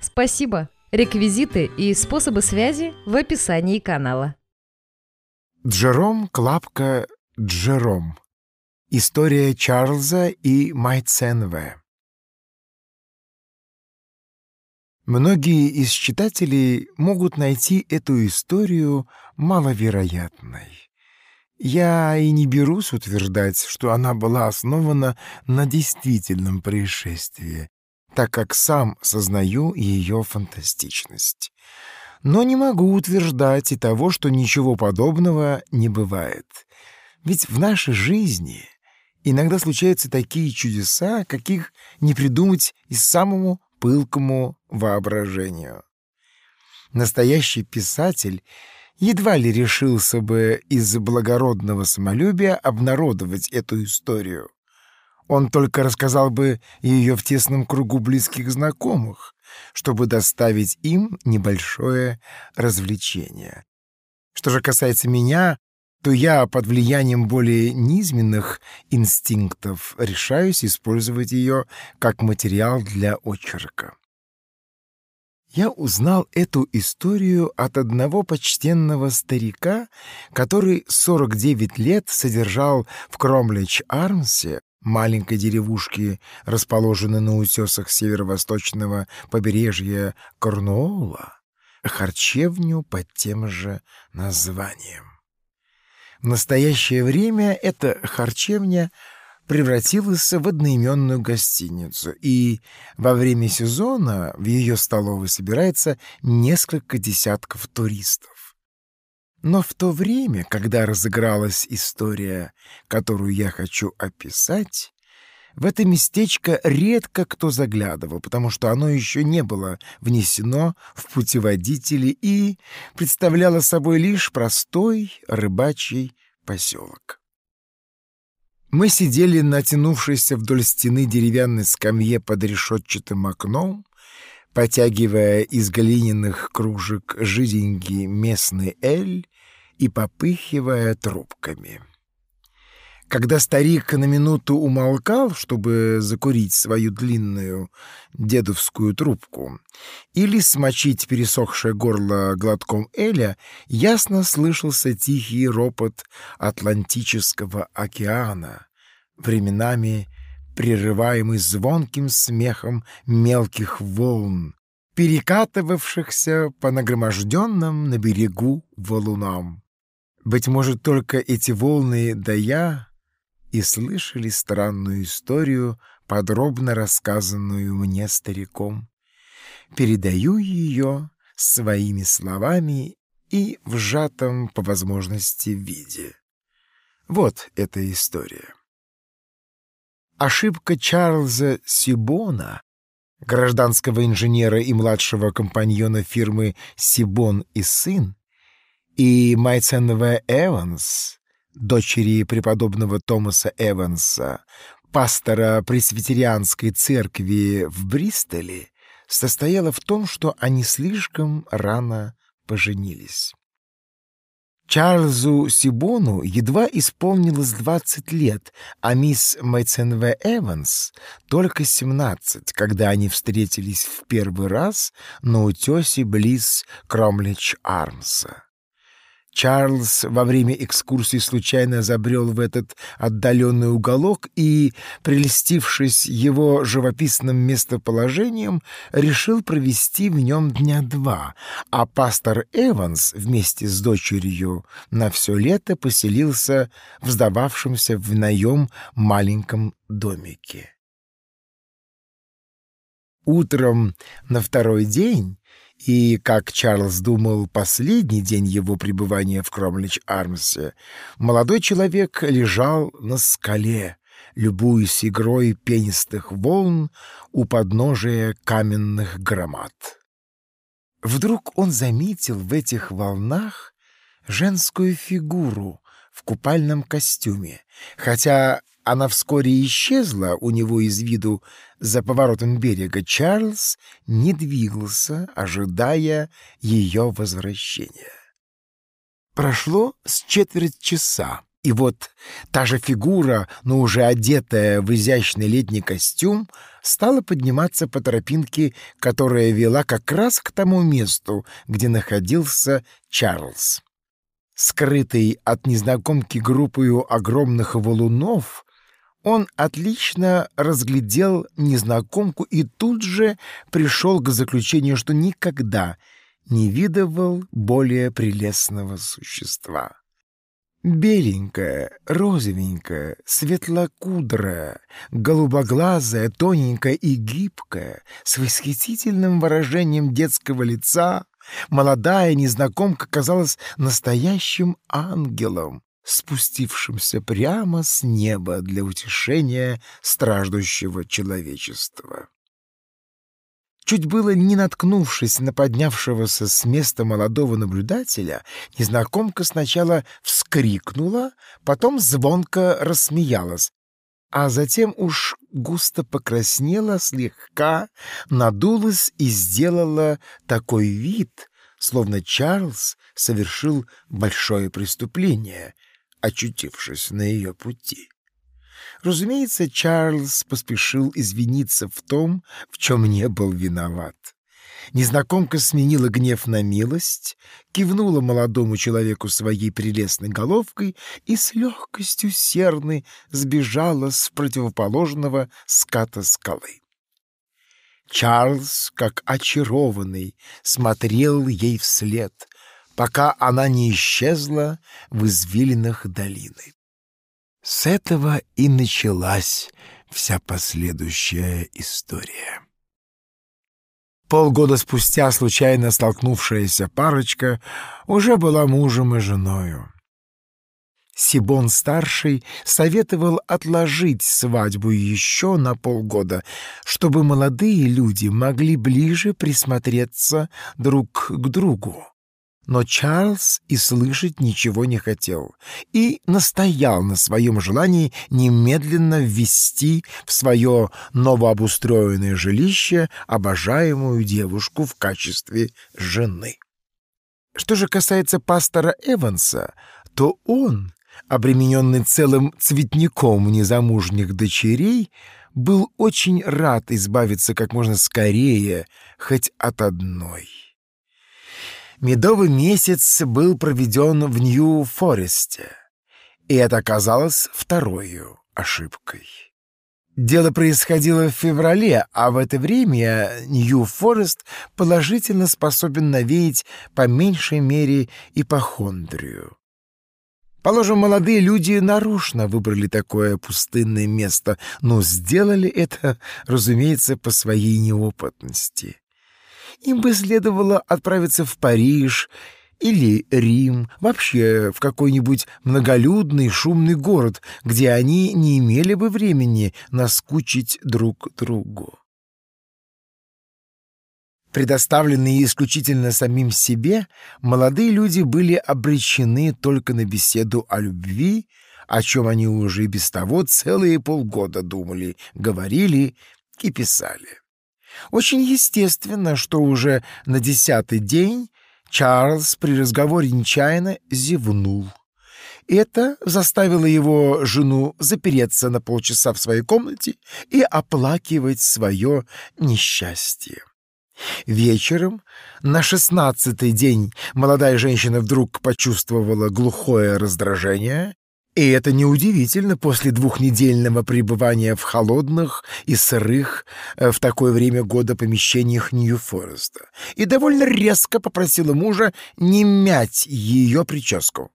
Спасибо! Реквизиты и способы связи в описании канала. Джером Клапка Джером. История Чарльза и Майценве. Многие из читателей могут найти эту историю маловероятной. Я и не берусь утверждать, что она была основана на действительном происшествии, так как сам сознаю ее фантастичность. Но не могу утверждать и того, что ничего подобного не бывает. Ведь в нашей жизни иногда случаются такие чудеса, каких не придумать и самому пылкому воображению. Настоящий писатель — едва ли решился бы из благородного самолюбия обнародовать эту историю. Он только рассказал бы ее в тесном кругу близких знакомых, чтобы доставить им небольшое развлечение. Что же касается меня, то я под влиянием более низменных инстинктов решаюсь использовать ее как материал для очерка. Я узнал эту историю от одного почтенного старика, который 49 лет содержал в Кромлич-Армсе, маленькой деревушке, расположенной на утесах северо-восточного побережья Корнуола, харчевню под тем же названием. В настоящее время эта харчевня — превратилась в одноименную гостиницу, и во время сезона в ее столовой собирается несколько десятков туристов. Но в то время, когда разыгралась история, которую я хочу описать, в это местечко редко кто заглядывал, потому что оно еще не было внесено в путеводители и представляло собой лишь простой рыбачий поселок. Мы сидели на тянувшейся вдоль стены деревянной скамье под решетчатым окном, потягивая из глиняных кружек жиденький местный эль и попыхивая трубками. Когда старик на минуту умолкал, чтобы закурить свою длинную дедовскую трубку или смочить пересохшее горло глотком эля, ясно слышался тихий ропот Атлантического океана, временами прерываемый звонким смехом мелких волн, перекатывавшихся по нагроможденным на берегу валунам. Быть может, только эти волны да я и слышали странную историю, подробно рассказанную мне стариком. Передаю ее своими словами и в сжатом по возможности виде. Вот эта история. Ошибка Чарльза Сибона, гражданского инженера и младшего компаньона фирмы «Сибон и сын», и Майценова Эванс — дочери преподобного Томаса Эванса, пастора пресвитерианской церкви в Бристоле, состояла в том, что они слишком рано поженились. Чарльзу Сибону едва исполнилось 20 лет, а мисс Мэйценве Эванс только 17, когда они встретились в первый раз на утесе близ Кромлич-Армса. Чарльз во время экскурсии случайно забрел в этот отдаленный уголок и, прелестившись его живописным местоположением, решил провести в нем дня два, а пастор Эванс вместе с дочерью на все лето поселился в сдававшемся в наем маленьком домике. Утром на второй день и, как Чарльз думал, последний день его пребывания в Кромлич-Армсе, молодой человек лежал на скале, любуясь игрой пенистых волн у подножия каменных громад. Вдруг он заметил в этих волнах женскую фигуру в купальном костюме, хотя она вскоре исчезла у него из виду за поворотом берега, Чарльз не двигался, ожидая ее возвращения. Прошло с четверть часа, и вот та же фигура, но уже одетая в изящный летний костюм, стала подниматься по тропинке, которая вела как раз к тому месту, где находился Чарльз. Скрытый от незнакомки группою огромных валунов, он отлично разглядел незнакомку и тут же пришел к заключению, что никогда не видывал более прелестного существа. Беленькая, розовенькая, светлокудрая, голубоглазая, тоненькая и гибкая, с восхитительным выражением детского лица, молодая незнакомка казалась настоящим ангелом, спустившимся прямо с неба для утешения страждущего человечества. Чуть было не наткнувшись на поднявшегося с места молодого наблюдателя, незнакомка сначала вскрикнула, потом звонко рассмеялась, а затем уж густо покраснела, слегка надулась и сделала такой вид, словно Чарльз совершил большое преступление, очутившись на ее пути. Разумеется, Чарльз поспешил извиниться в том, в чем не был виноват. Незнакомка сменила гнев на милость, кивнула молодому человеку своей прелестной головкой и с легкостью серны сбежала с противоположного ската скалы. Чарльз, как очарованный, смотрел ей вслед, пока она не исчезла в извилинах долины. С этого и началась вся последующая история. Полгода спустя случайно столкнувшаяся парочка уже была мужем и женою. Сибон-старший советовал отложить свадьбу еще на полгода, чтобы молодые люди могли ближе присмотреться друг к другу. Но Чарльз и слышать ничего не хотел и настоял на своем желании немедленно ввести в свое новообустроенное жилище обожаемую девушку в качестве жены. Что же касается пастора Эванса, то он, обремененный целым цветником незамужних дочерей, был очень рад избавиться как можно скорее хоть от одной. Медовый месяц был проведен в Нью-Форесте, и это оказалось второй ошибкой. Дело происходило в феврале, а в это время Нью-Форест положительно способен навеять по меньшей мере ипохондрию. Положим, молодые люди нарочно выбрали такое пустынное место, но сделали это, разумеется, по своей неопытности. Им бы следовало отправиться в Париж или Рим, вообще в какой-нибудь многолюдный шумный город, где они не имели бы времени наскучить друг другу. Предоставленные исключительно самим себе, молодые люди были обречены только на беседу о любви, о чем они уже без того целые полгода думали, говорили и писали. Очень естественно, что уже на десятый день Чарльз при разговоре нечаянно зевнул. Это заставило его жену запереться на полчаса в своей комнате и оплакивать свое несчастье. Вечером, на шестнадцатый день, молодая женщина вдруг почувствовала глухое раздражение и это неудивительно после двухнедельного пребывания в холодных и сырых э, в такое время года помещениях Нью-Фореста. И довольно резко попросила мужа не мять ее прическу.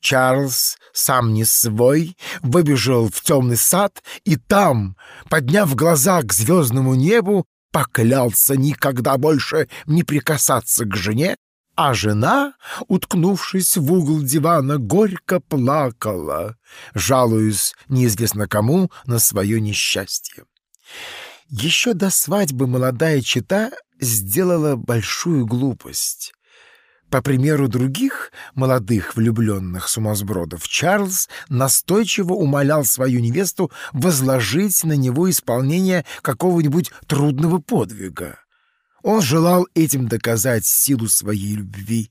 Чарльз, сам не свой, выбежал в темный сад и там, подняв глаза к звездному небу, поклялся никогда больше не прикасаться к жене, а жена, уткнувшись в угол дивана, горько плакала, жалуясь неизвестно кому на свое несчастье. Еще до свадьбы молодая чита сделала большую глупость. По примеру других молодых влюбленных сумасбродов, Чарльз настойчиво умолял свою невесту возложить на него исполнение какого-нибудь трудного подвига. Он желал этим доказать силу своей любви.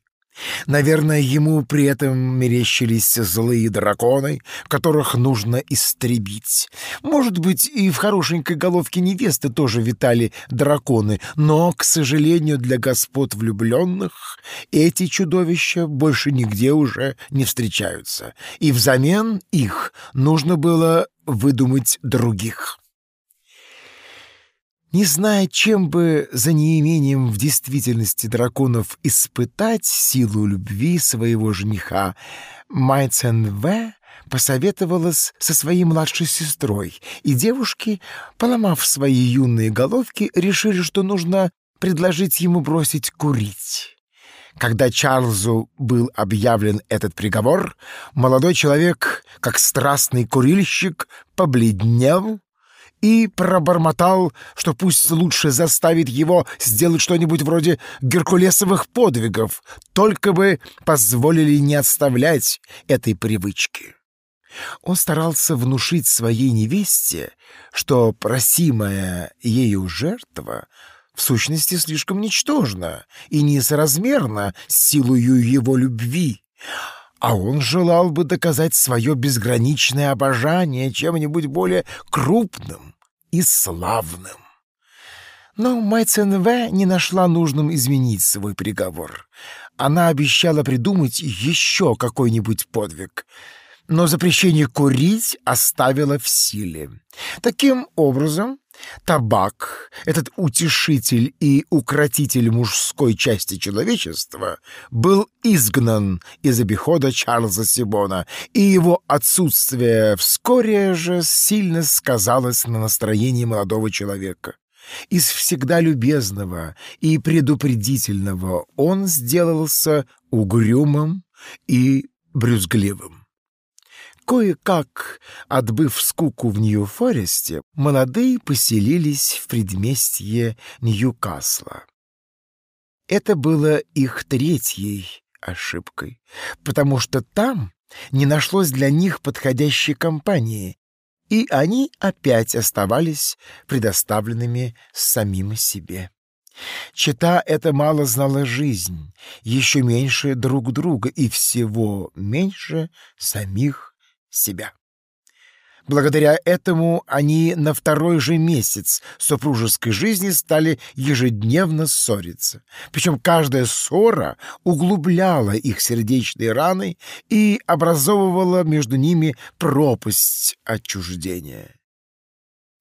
Наверное, ему при этом мерещились злые драконы, которых нужно истребить. Может быть, и в хорошенькой головке невесты тоже витали драконы, но, к сожалению, для господ влюбленных эти чудовища больше нигде уже не встречаются, и взамен их нужно было выдумать других. Не зная, чем бы за неимением в действительности драконов испытать силу любви своего жениха, Майцен В. посоветовалась со своей младшей сестрой, и девушки, поломав свои юные головки, решили, что нужно предложить ему бросить курить. Когда Чарльзу был объявлен этот приговор, молодой человек, как страстный курильщик, побледнел и пробормотал, что пусть лучше заставит его сделать что-нибудь вроде геркулесовых подвигов, только бы позволили не отставлять этой привычки. Он старался внушить своей невесте, что просимая ею жертва в сущности слишком ничтожна и несоразмерна силою его любви, а он желал бы доказать свое безграничное обожание чем-нибудь более крупным и славным. Но Май В не нашла нужным изменить свой приговор. Она обещала придумать еще какой-нибудь подвиг, но запрещение курить оставила в силе. Таким образом, Табак, этот утешитель и укротитель мужской части человечества, был изгнан из обихода Чарльза Сибона, и его отсутствие вскоре же сильно сказалось на настроении молодого человека. Из всегда любезного и предупредительного он сделался угрюмым и брюзгливым. Кое-как, отбыв скуку в Нью-Форесте, молодые поселились в предместье Ньюкасла. Это было их третьей ошибкой, потому что там не нашлось для них подходящей компании, и они опять оставались предоставленными самим себе. Чита это мало знала жизнь, еще меньше друг друга и всего меньше самих себя. Благодаря этому они на второй же месяц супружеской жизни стали ежедневно ссориться. Причем каждая ссора углубляла их сердечные раны и образовывала между ними пропасть отчуждения.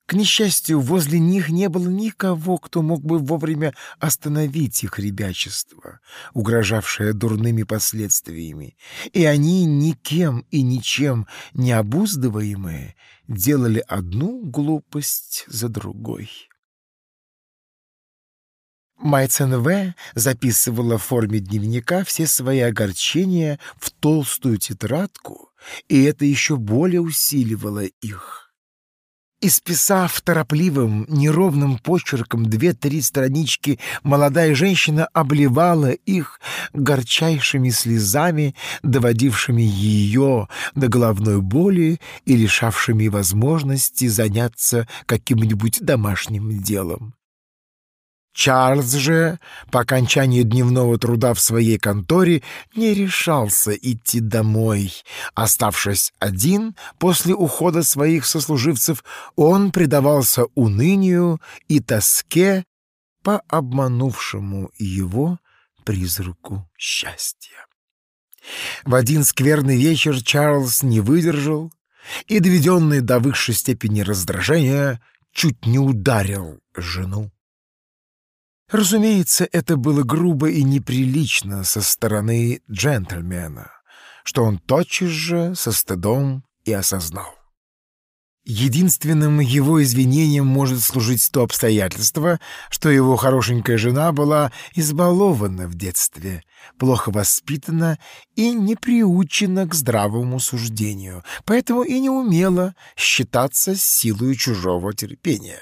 К несчастью, возле них не было никого, кто мог бы вовремя остановить их ребячество, угрожавшее дурными последствиями, и они, никем и ничем не обуздываемые, делали одну глупость за другой. Майцен В. записывала в форме дневника все свои огорчения в толстую тетрадку, и это еще более усиливало их. Исписав торопливым, неровным почерком две-три странички, молодая женщина обливала их горчайшими слезами, доводившими ее до головной боли и лишавшими возможности заняться каким-нибудь домашним делом. Чарльз же, по окончании дневного труда в своей конторе, не решался идти домой. Оставшись один после ухода своих сослуживцев, он предавался унынию и тоске по обманувшему его призраку счастья. В один скверный вечер Чарльз не выдержал и, доведенный до высшей степени раздражения, чуть не ударил жену. Разумеется, это было грубо и неприлично со стороны джентльмена, что он тотчас же со стыдом и осознал. Единственным его извинением может служить то обстоятельство, что его хорошенькая жена была избалована в детстве — плохо воспитана и не приучена к здравому суждению, поэтому и не умела считаться силой чужого терпения.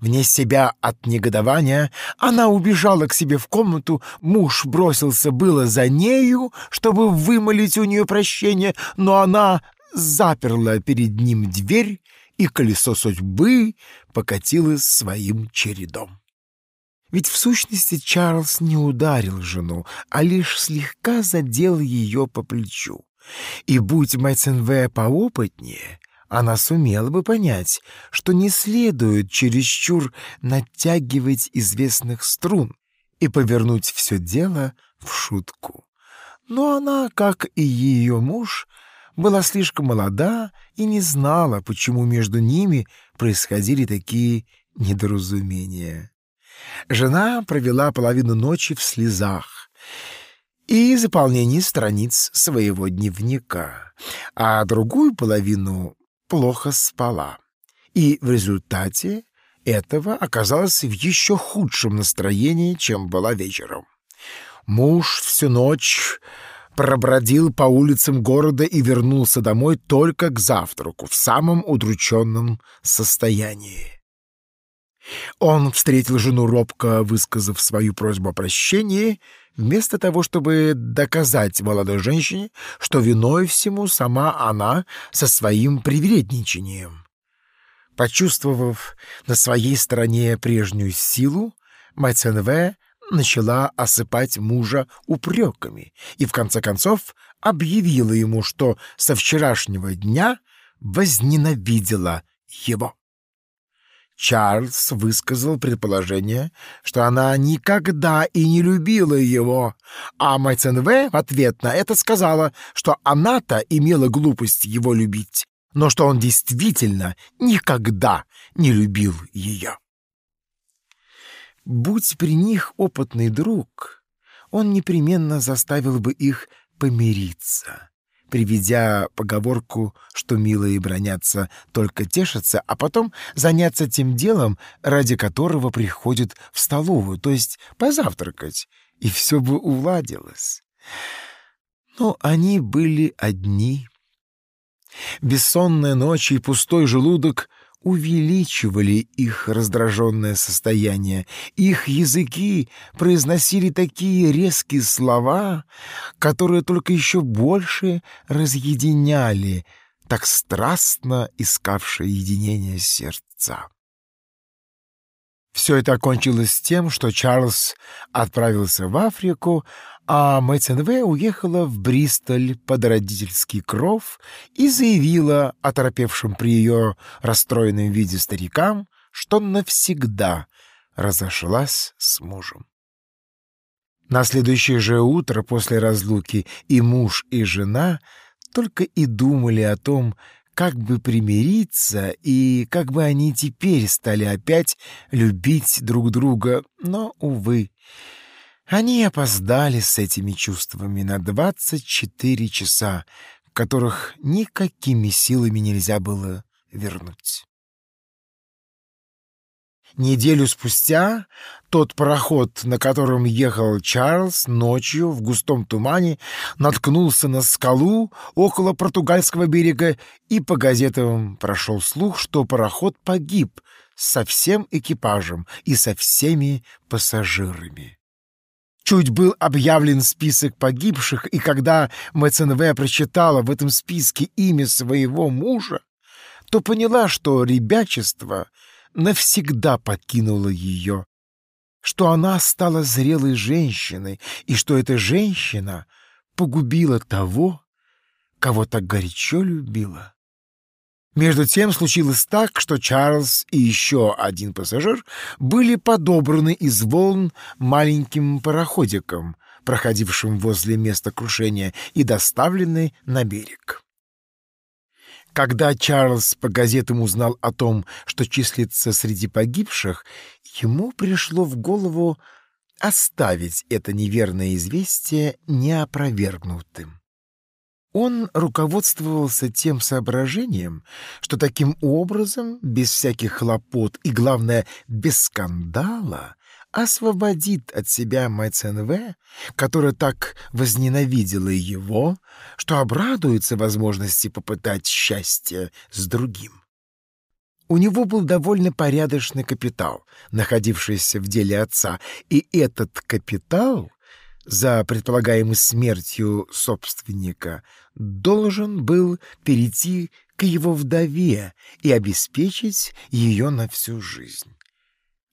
Вне себя от негодования она убежала к себе в комнату, муж бросился было за нею, чтобы вымолить у нее прощение, но она заперла перед ним дверь, и колесо судьбы покатилось своим чередом. Ведь в сущности Чарльз не ударил жену, а лишь слегка задел ее по плечу. И будь Майценве поопытнее, она сумела бы понять, что не следует чересчур натягивать известных струн и повернуть все дело в шутку. Но она, как и ее муж, была слишком молода и не знала, почему между ними происходили такие недоразумения. Жена провела половину ночи в слезах и заполнении страниц своего дневника, а другую половину плохо спала. И в результате этого оказалась в еще худшем настроении, чем была вечером. Муж всю ночь пробродил по улицам города и вернулся домой только к завтраку в самом удрученном состоянии. Он встретил жену робко, высказав свою просьбу о прощении, вместо того, чтобы доказать молодой женщине, что виной всему сама она со своим привередничанием. Почувствовав на своей стороне прежнюю силу, Майценве начала осыпать мужа упреками и, в конце концов, объявила ему, что со вчерашнего дня возненавидела его. Чарльз высказал предположение, что она никогда и не любила его, а Майценве в ответ на это сказала, что она-то имела глупость его любить, но что он действительно никогда не любил ее. Будь при них опытный друг, он непременно заставил бы их помириться, приведя поговорку, что милые бронятся, только тешатся, а потом заняться тем делом, ради которого приходят в столовую, то есть позавтракать, и все бы уладилось. Но они были одни. Бессонная ночь и пустой желудок — увеличивали их раздраженное состояние. Их языки произносили такие резкие слова, которые только еще больше разъединяли так страстно искавшее единение сердца. Все это окончилось тем, что Чарльз отправился в Африку, а Мэтсенве уехала в Бристоль под родительский кров и заявила оторопевшим при ее расстроенном виде старикам, что навсегда разошлась с мужем. На следующее же утро после разлуки и муж, и жена только и думали о том, как бы примириться и как бы они теперь стали опять любить друг друга, но, увы, они опоздали с этими чувствами на двадцать четыре часа, которых никакими силами нельзя было вернуть. Неделю спустя тот пароход, на котором ехал Чарльз ночью в густом тумане, наткнулся на скалу около португальского берега, и по газетам прошел слух, что пароход погиб со всем экипажем и со всеми пассажирами. Чуть был объявлен список погибших, и когда МЦНВ прочитала в этом списке имя своего мужа, то поняла, что ребячество навсегда покинуло ее, что она стала зрелой женщиной, и что эта женщина погубила того, кого так горячо любила. Между тем случилось так, что Чарльз и еще один пассажир были подобраны из волн маленьким пароходиком, проходившим возле места крушения, и доставлены на берег. Когда Чарльз по газетам узнал о том, что числится среди погибших, ему пришло в голову оставить это неверное известие неопровергнутым. Он руководствовался тем соображением, что таким образом, без всяких хлопот и, главное, без скандала, освободит от себя МЦНВ, которая так возненавидела его, что обрадуется возможности попытать счастье с другим. У него был довольно порядочный капитал, находившийся в деле отца, и этот капитал за предполагаемой смертью собственника должен был перейти к его вдове и обеспечить ее на всю жизнь.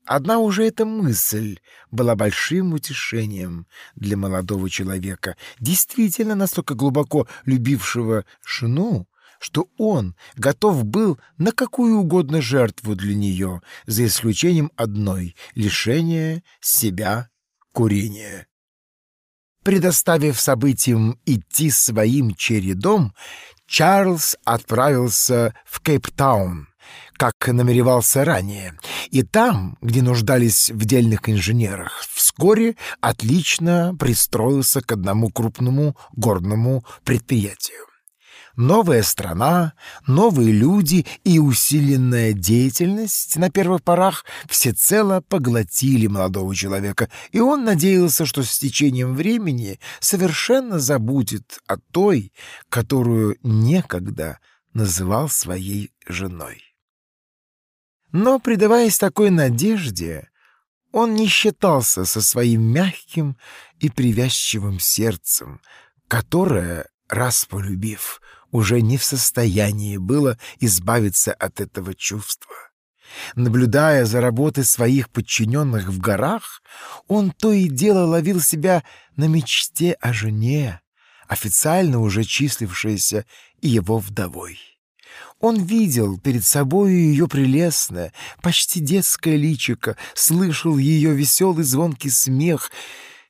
Одна уже эта мысль была большим утешением для молодого человека, действительно настолько глубоко любившего жену, что он готов был на какую угодно жертву для нее, за исключением одной — лишения себя курения. Предоставив событиям идти своим чередом, Чарльз отправился в Кейптаун, как намеревался ранее, и там, где нуждались в дельных инженерах, вскоре отлично пристроился к одному крупному горному предприятию. Новая страна, новые люди и усиленная деятельность на первых порах всецело поглотили молодого человека, и он надеялся, что с течением времени совершенно забудет о той, которую некогда называл своей женой. Но, предаваясь такой надежде, он не считался со своим мягким и привязчивым сердцем, которое, раз полюбив, уже не в состоянии было избавиться от этого чувства. Наблюдая за работой своих подчиненных в горах, он то и дело ловил себя на мечте о жене, официально уже числившейся его вдовой. Он видел перед собой ее прелестное, почти детское личико, слышал ее веселый звонкий смех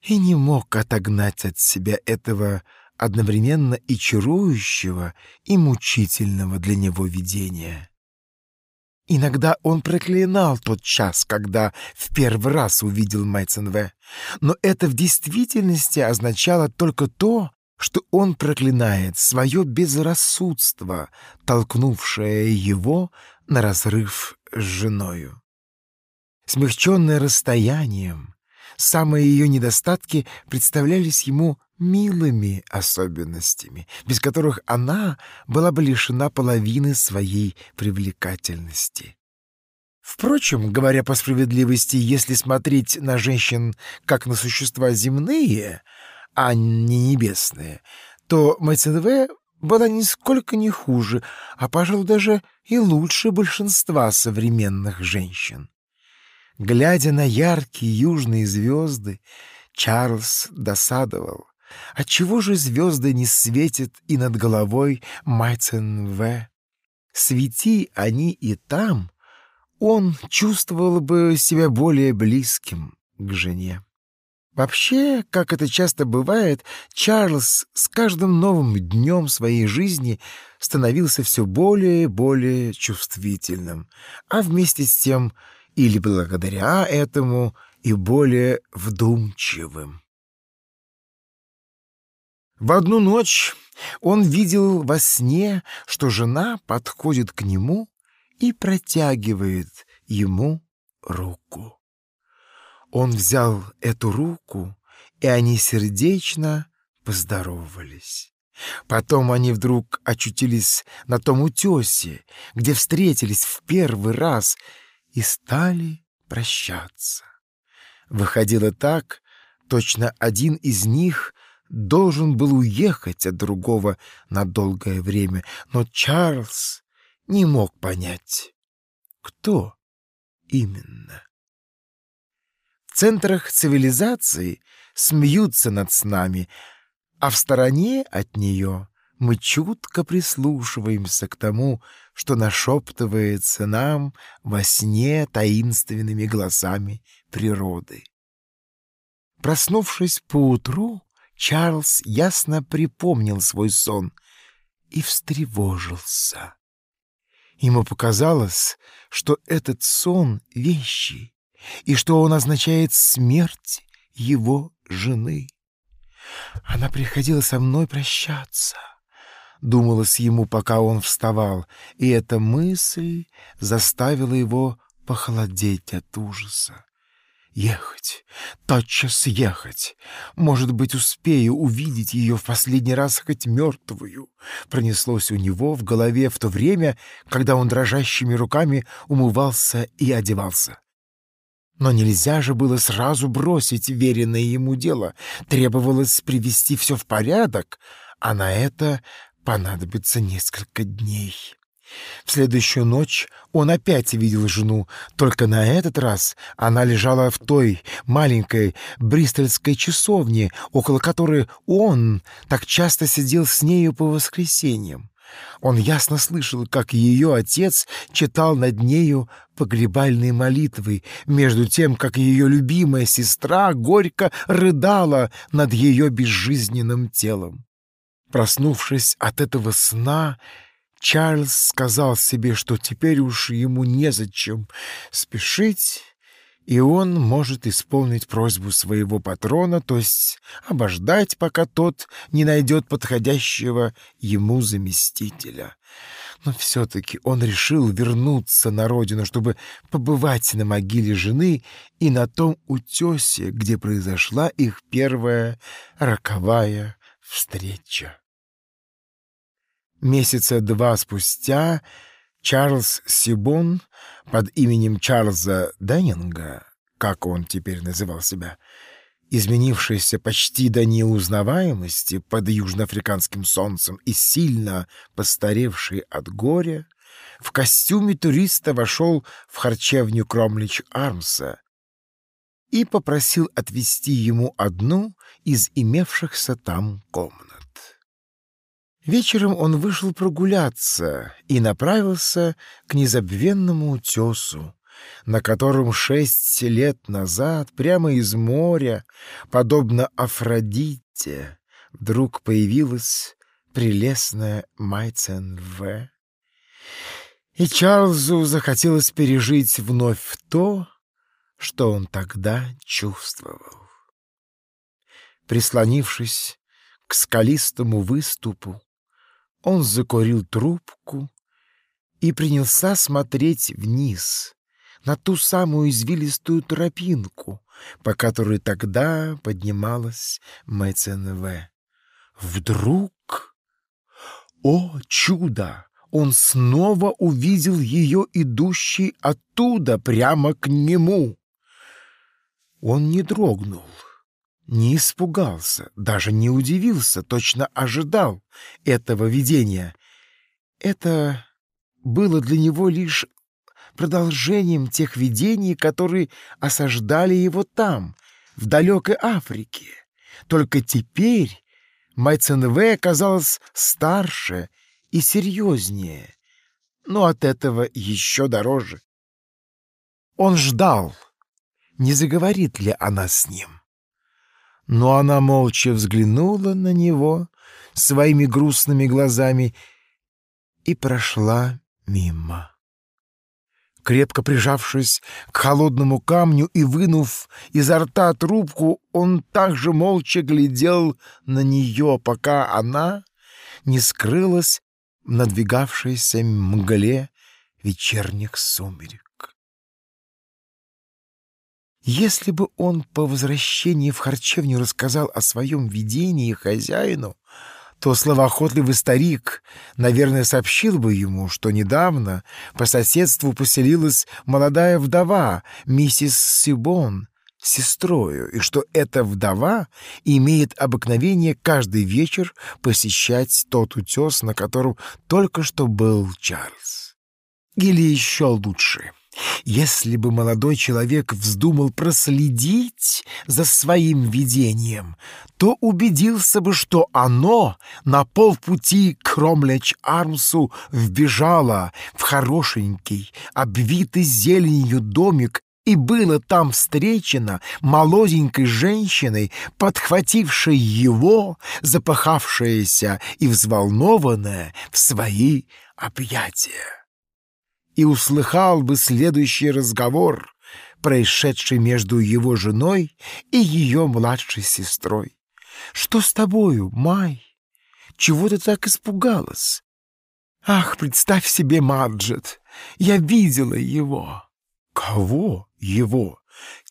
и не мог отогнать от себя этого одновременно и чарующего, и мучительного для него видения. Иногда он проклинал тот час, когда в первый раз увидел Майценве, но это в действительности означало только то, что он проклинает свое безрассудство, толкнувшее его на разрыв с женою. Смягченное расстоянием, самые ее недостатки представлялись ему милыми особенностями, без которых она была бы лишена половины своей привлекательности. Впрочем, говоря по справедливости, если смотреть на женщин как на существа земные — а не небесные, то МЦНВ была нисколько не хуже, а, пожалуй, даже и лучше большинства современных женщин. Глядя на яркие южные звезды, Чарльз досадовал. Отчего же звезды не светят и над головой Майцен Свети они и там, он чувствовал бы себя более близким к жене. Вообще, как это часто бывает, Чарльз с каждым новым днем своей жизни становился все более и более чувствительным, а вместе с тем или благодаря этому и более вдумчивым. В одну ночь он видел во сне, что жена подходит к нему и протягивает ему руку. Он взял эту руку, и они сердечно поздоровались. Потом они вдруг очутились на том утесе, где встретились в первый раз, и стали прощаться. Выходило так, точно один из них должен был уехать от другого на долгое время, но Чарльз не мог понять, кто именно центрах цивилизации смеются над нами, а в стороне от нее мы чутко прислушиваемся к тому, что нашептывается нам во сне таинственными голосами природы. Проснувшись поутру, Чарльз ясно припомнил свой сон и встревожился. Ему показалось, что этот сон — вещи, и что он означает смерть его жены. Она приходила со мной прощаться. думалось ему, пока он вставал, и эта мысль заставила его похолодеть от ужаса. Ехать, тотчас ехать. Может быть, успею увидеть ее в последний раз хоть мертвую. Пронеслось у него в голове в то время, когда он дрожащими руками умывался и одевался. Но нельзя же было сразу бросить веренное ему дело. Требовалось привести все в порядок, а на это понадобится несколько дней. В следующую ночь он опять видел жену, только на этот раз она лежала в той маленькой бристольской часовне, около которой он так часто сидел с нею по воскресеньям. Он ясно слышал, как ее отец читал над нею погребальные молитвы, между тем, как ее любимая сестра горько рыдала над ее безжизненным телом. Проснувшись от этого сна, Чарльз сказал себе, что теперь уж ему незачем спешить, и он может исполнить просьбу своего патрона, то есть обождать, пока тот не найдет подходящего ему заместителя. Но все-таки он решил вернуться на родину, чтобы побывать на могиле жены и на том утесе, где произошла их первая роковая встреча. Месяца два спустя Чарльз Сибон под именем Чарльза Деннинга, как он теперь называл себя, изменившийся почти до неузнаваемости под южноафриканским солнцем и сильно постаревший от горя, в костюме туриста вошел в харчевню Кромлич Армса и попросил отвезти ему одну из имевшихся там комнат. Вечером он вышел прогуляться и направился к незабвенному утесу, на котором шесть лет назад прямо из моря, подобно Афродите, вдруг появилась прелестная Майцен В. И Чарльзу захотелось пережить вновь то, что он тогда чувствовал. Прислонившись к скалистому выступу, он закурил трубку и принялся смотреть вниз, на ту самую извилистую тропинку, по которой тогда поднималась МЦНВ. Вдруг, о чудо, он снова увидел ее идущей оттуда прямо к нему. Он не дрогнул не испугался, даже не удивился, точно ожидал этого видения. Это было для него лишь продолжением тех видений, которые осаждали его там, в далекой Африке. Только теперь Майценве оказалась старше и серьезнее, но от этого еще дороже. Он ждал, не заговорит ли она с ним но она молча взглянула на него своими грустными глазами и прошла мимо. Крепко прижавшись к холодному камню и вынув изо рта трубку, он также молча глядел на нее, пока она не скрылась в надвигавшейся мгле вечерних сумерек. Если бы он по возвращении в харчевню рассказал о своем видении хозяину, то словоохотливый старик, наверное, сообщил бы ему, что недавно по соседству поселилась молодая вдова, миссис Сибон, сестрою, и что эта вдова имеет обыкновение каждый вечер посещать тот утес, на котором только что был Чарльз. Или еще лучше — если бы молодой человек вздумал проследить за своим видением, то убедился бы, что оно на полпути к Кромлеч-Армсу вбежало в хорошенький, обвитый зеленью домик и было там встречено молоденькой женщиной, подхватившей его, запахавшаяся и взволнованная в свои объятия и услыхал бы следующий разговор, происшедший между его женой и ее младшей сестрой. «Что с тобою, Май? чего ты так испугалась? Ах, представь себе, Марджет, я видела его. Кого его?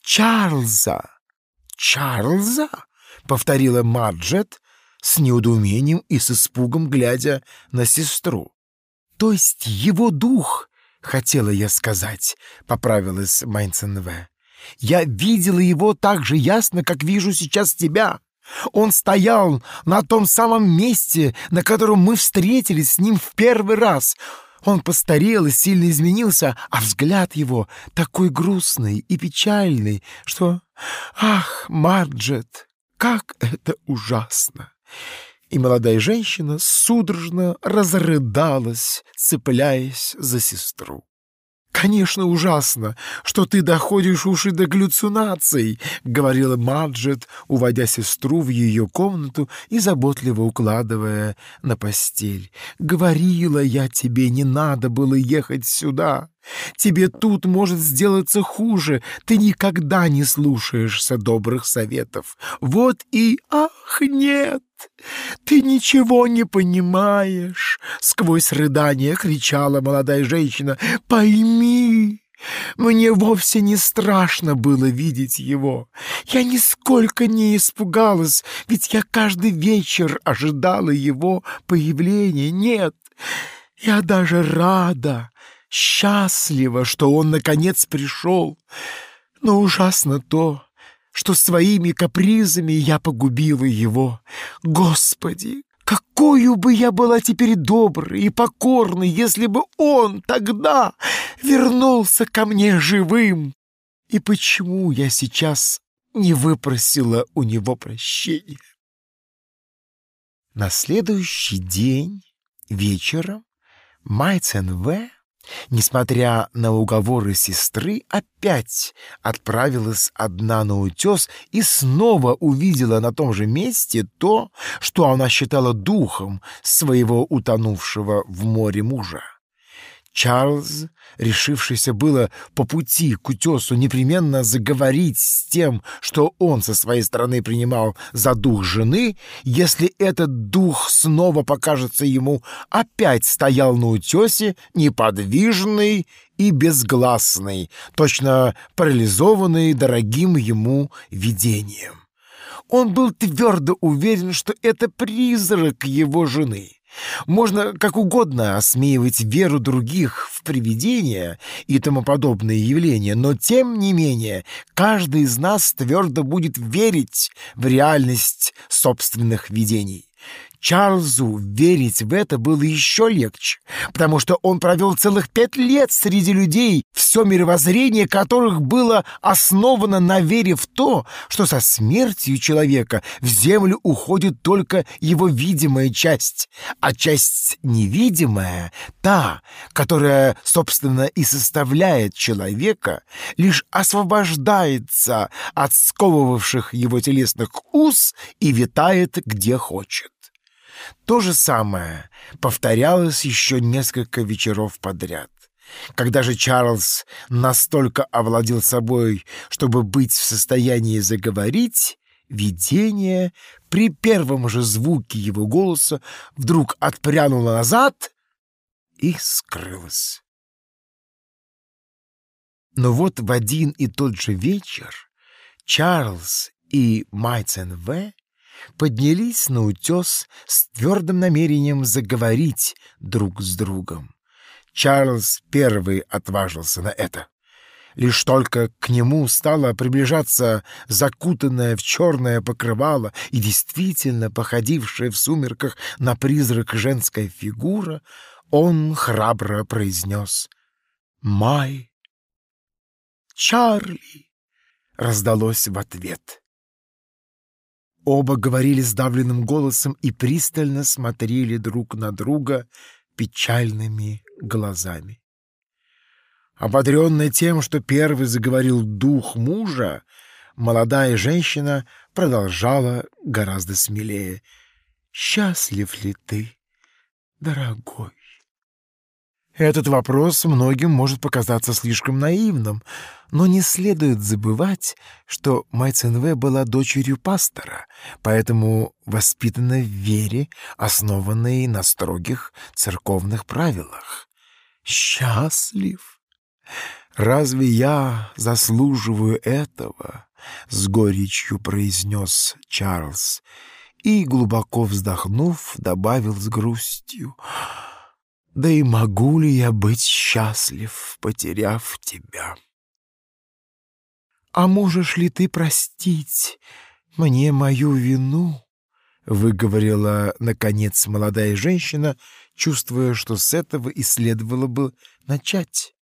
Чарльза. Чарльза? Повторила Марджет с неудоумением и с испугом, глядя на сестру. То есть его дух, хотела я сказать, поправилась Майнценве. Я видела его так же ясно, как вижу сейчас тебя. Он стоял на том самом месте, на котором мы встретились с ним в первый раз. Он постарел и сильно изменился, а взгляд его такой грустный и печальный, что... Ах, Марджет, как это ужасно! И молодая женщина судорожно разрыдалась, цепляясь за сестру. «Конечно, ужасно, что ты доходишь уши до галлюцинаций», — говорила Маджет, уводя сестру в ее комнату и заботливо укладывая на постель. «Говорила я тебе, не надо было ехать сюда. Тебе тут может сделаться хуже. Ты никогда не слушаешься добрых советов. Вот и... Ах, нет! Ты ничего не понимаешь!» Сквозь рыдание кричала молодая женщина. «Пойми!» Мне вовсе не страшно было видеть его. Я нисколько не испугалась, ведь я каждый вечер ожидала его появления. Нет, я даже рада, счастлива, что он наконец пришел. Но ужасно то, что своими капризами я погубила его. Господи, какую бы я была теперь доброй и покорной, если бы он тогда вернулся ко мне живым. И почему я сейчас не выпросила у него прощения? На следующий день вечером Майцен В несмотря на уговоры сестры, опять отправилась одна на утес и снова увидела на том же месте то, что она считала духом своего утонувшего в море мужа. Чарльз, решившийся было по пути к утесу непременно заговорить с тем, что он со своей стороны принимал за дух жены, если этот дух снова покажется ему, опять стоял на утесе неподвижный и безгласный, точно парализованный дорогим ему видением. Он был твердо уверен, что это призрак его жены — можно как угодно осмеивать веру других в привидения и тому подобные явления, но тем не менее каждый из нас твердо будет верить в реальность собственных видений. Чарльзу верить в это было еще легче, потому что он провел целых пять лет среди людей, все мировоззрение которых было основано на вере в то, что со смертью человека в землю уходит только его видимая часть, а часть невидимая, та, которая, собственно, и составляет человека, лишь освобождается от сковывавших его телесных уз и витает где хочет. То же самое повторялось еще несколько вечеров подряд. Когда же Чарльз настолько овладел собой, чтобы быть в состоянии заговорить, видение при первом же звуке его голоса вдруг отпрянуло назад и скрылось. Но вот в один и тот же вечер Чарльз и Майцен В поднялись на утес с твердым намерением заговорить друг с другом. Чарльз первый отважился на это. Лишь только к нему стала приближаться закутанная в черное покрывало и действительно походившая в сумерках на призрак женская фигура, он храбро произнес «Май!» «Чарли!» — раздалось в ответ. Оба говорили сдавленным голосом и пристально смотрели друг на друга печальными глазами. Ободренная тем, что первый заговорил дух мужа, молодая женщина продолжала гораздо смелее. «Счастлив ли ты, дорогой?» Этот вопрос многим может показаться слишком наивным, но не следует забывать, что Майценве была дочерью пастора, поэтому воспитана в вере, основанной на строгих церковных правилах. Счастлив! Разве я заслуживаю этого? С горечью произнес Чарльз и, глубоко вздохнув, добавил с грустью — да и могу ли я быть счастлив, потеряв тебя? А можешь ли ты простить мне мою вину? Выговорила, наконец, молодая женщина, чувствуя, что с этого и следовало бы начать.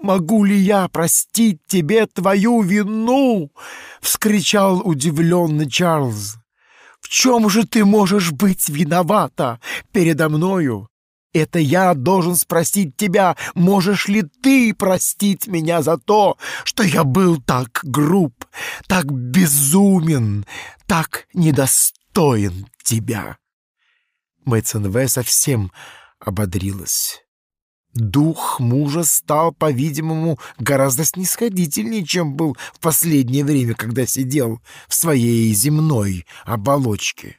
«Могу ли я простить тебе твою вину?» — вскричал удивленный Чарльз. «В чем же ты можешь быть виновата передо мною? Это я должен спросить тебя, можешь ли ты простить меня за то, что я был так груб, так безумен, так недостоин тебя?» Мэйцен В. совсем ободрилась. Дух мужа стал, по-видимому, гораздо снисходительнее, чем был в последнее время, когда сидел в своей земной оболочке.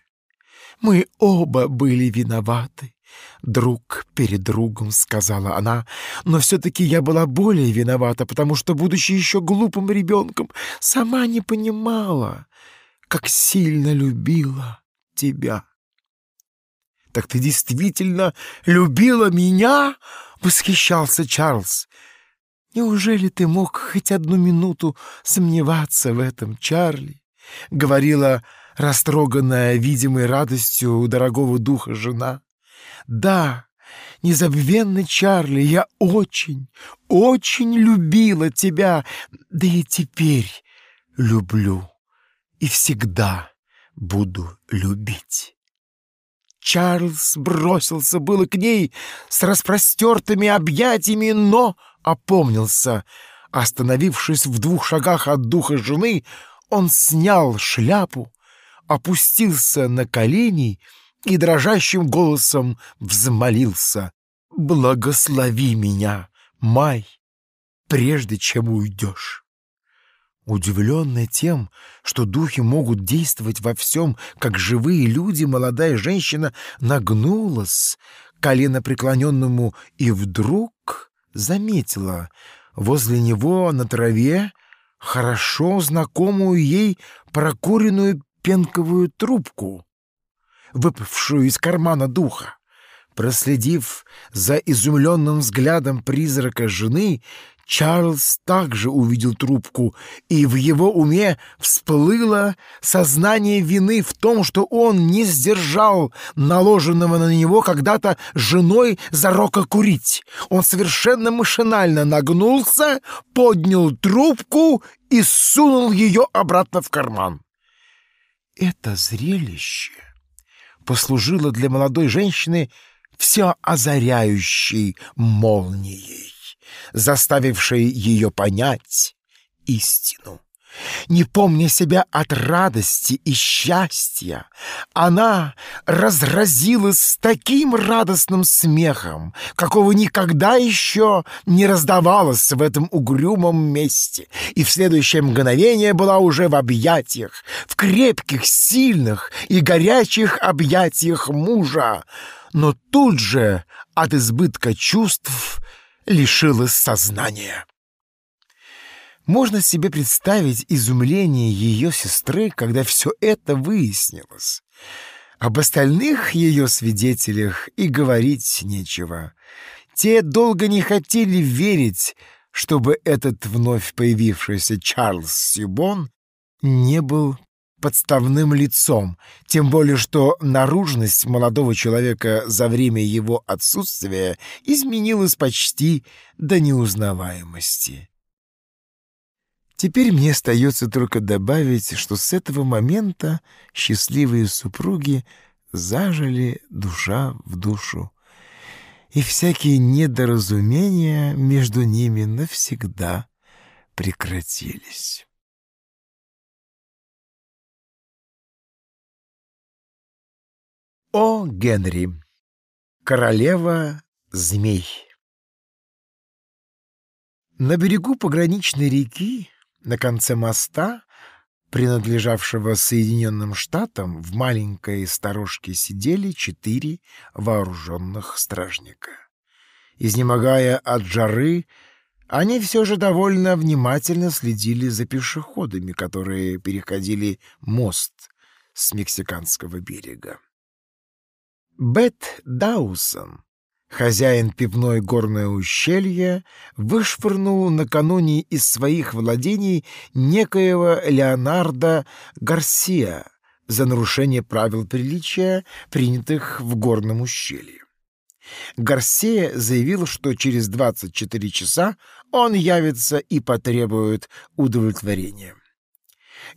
Мы оба были виноваты друг перед другом», — сказала она, «но все-таки я была более виновата, потому что, будучи еще глупым ребенком, сама не понимала, как сильно любила тебя». «Так ты действительно любила меня?» — восхищался Чарльз. «Неужели ты мог хоть одну минуту сомневаться в этом, Чарли?» — говорила растроганная видимой радостью у дорогого духа жена. Да, незабвенный Чарли, я очень, очень любила тебя, да и теперь люблю и всегда буду любить. Чарльз бросился было к ней с распростертыми объятиями, но опомнился. Остановившись в двух шагах от духа жены, он снял шляпу, опустился на колени и дрожащим голосом взмолился. «Благослови меня, Май, прежде чем уйдешь». Удивленная тем, что духи могут действовать во всем, как живые люди, молодая женщина нагнулась колено преклоненному и вдруг заметила возле него на траве хорошо знакомую ей прокуренную пенковую трубку выпавшую из кармана духа. Проследив за изумленным взглядом призрака жены, Чарльз также увидел трубку, и в его уме всплыло сознание вины в том, что он не сдержал наложенного на него когда-то женой зарока курить. Он совершенно машинально нагнулся, поднял трубку и сунул ее обратно в карман. Это зрелище послужила для молодой женщины все озаряющей молнией, заставившей ее понять истину. Не помня себя от радости и счастья, она разразилась с таким радостным смехом, какого никогда еще не раздавалось в этом угрюмом месте, и в следующее мгновение была уже в объятиях, в крепких, сильных и горячих объятиях мужа, но тут же от избытка чувств лишилась сознания. Можно себе представить изумление ее сестры, когда все это выяснилось. Об остальных ее свидетелях и говорить нечего. Те долго не хотели верить, чтобы этот вновь появившийся Чарльз Сюбон не был подставным лицом, тем более что наружность молодого человека за время его отсутствия изменилась почти до неузнаваемости. Теперь мне остается только добавить, что с этого момента счастливые супруги зажили душа в душу, и всякие недоразумения между ними навсегда прекратились. О Генри! Королева змей. На берегу пограничной реки, на конце моста, принадлежавшего Соединенным Штатам, в маленькой сторожке сидели четыре вооруженных стражника. Изнемогая от жары, они все же довольно внимательно следили за пешеходами, которые переходили мост с мексиканского берега. Бет Даусон, хозяин пивной горное ущелье, вышвырнул накануне из своих владений некоего Леонардо Гарсия за нарушение правил приличия, принятых в горном ущелье. Гарсия заявил, что через 24 часа он явится и потребует удовлетворения.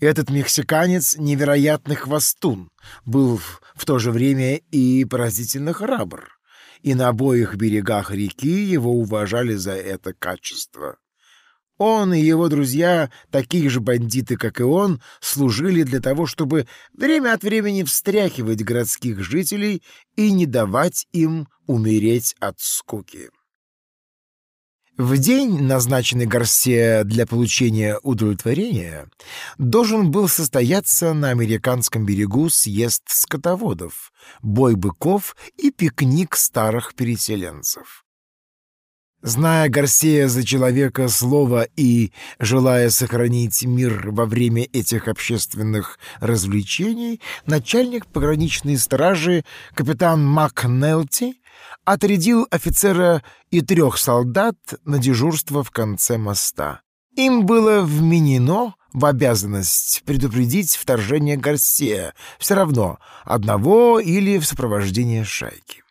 Этот мексиканец, невероятный хвостун, был в то же время и поразительно храбр, и на обоих берегах реки его уважали за это качество. Он и его друзья, такие же бандиты, как и он, служили для того, чтобы время от времени встряхивать городских жителей и не давать им умереть от скуки. В день, назначенный Гарсия для получения удовлетворения, должен был состояться на американском берегу съезд скотоводов, бой быков и пикник старых переселенцев. Зная Гарсия за человека слова и желая сохранить мир во время этих общественных развлечений, начальник пограничной стражи капитан МакНелти отрядил офицера и трех солдат на дежурство в конце моста. Им было вменено в обязанность предупредить вторжение Гарсия, все равно одного или в сопровождении шайки.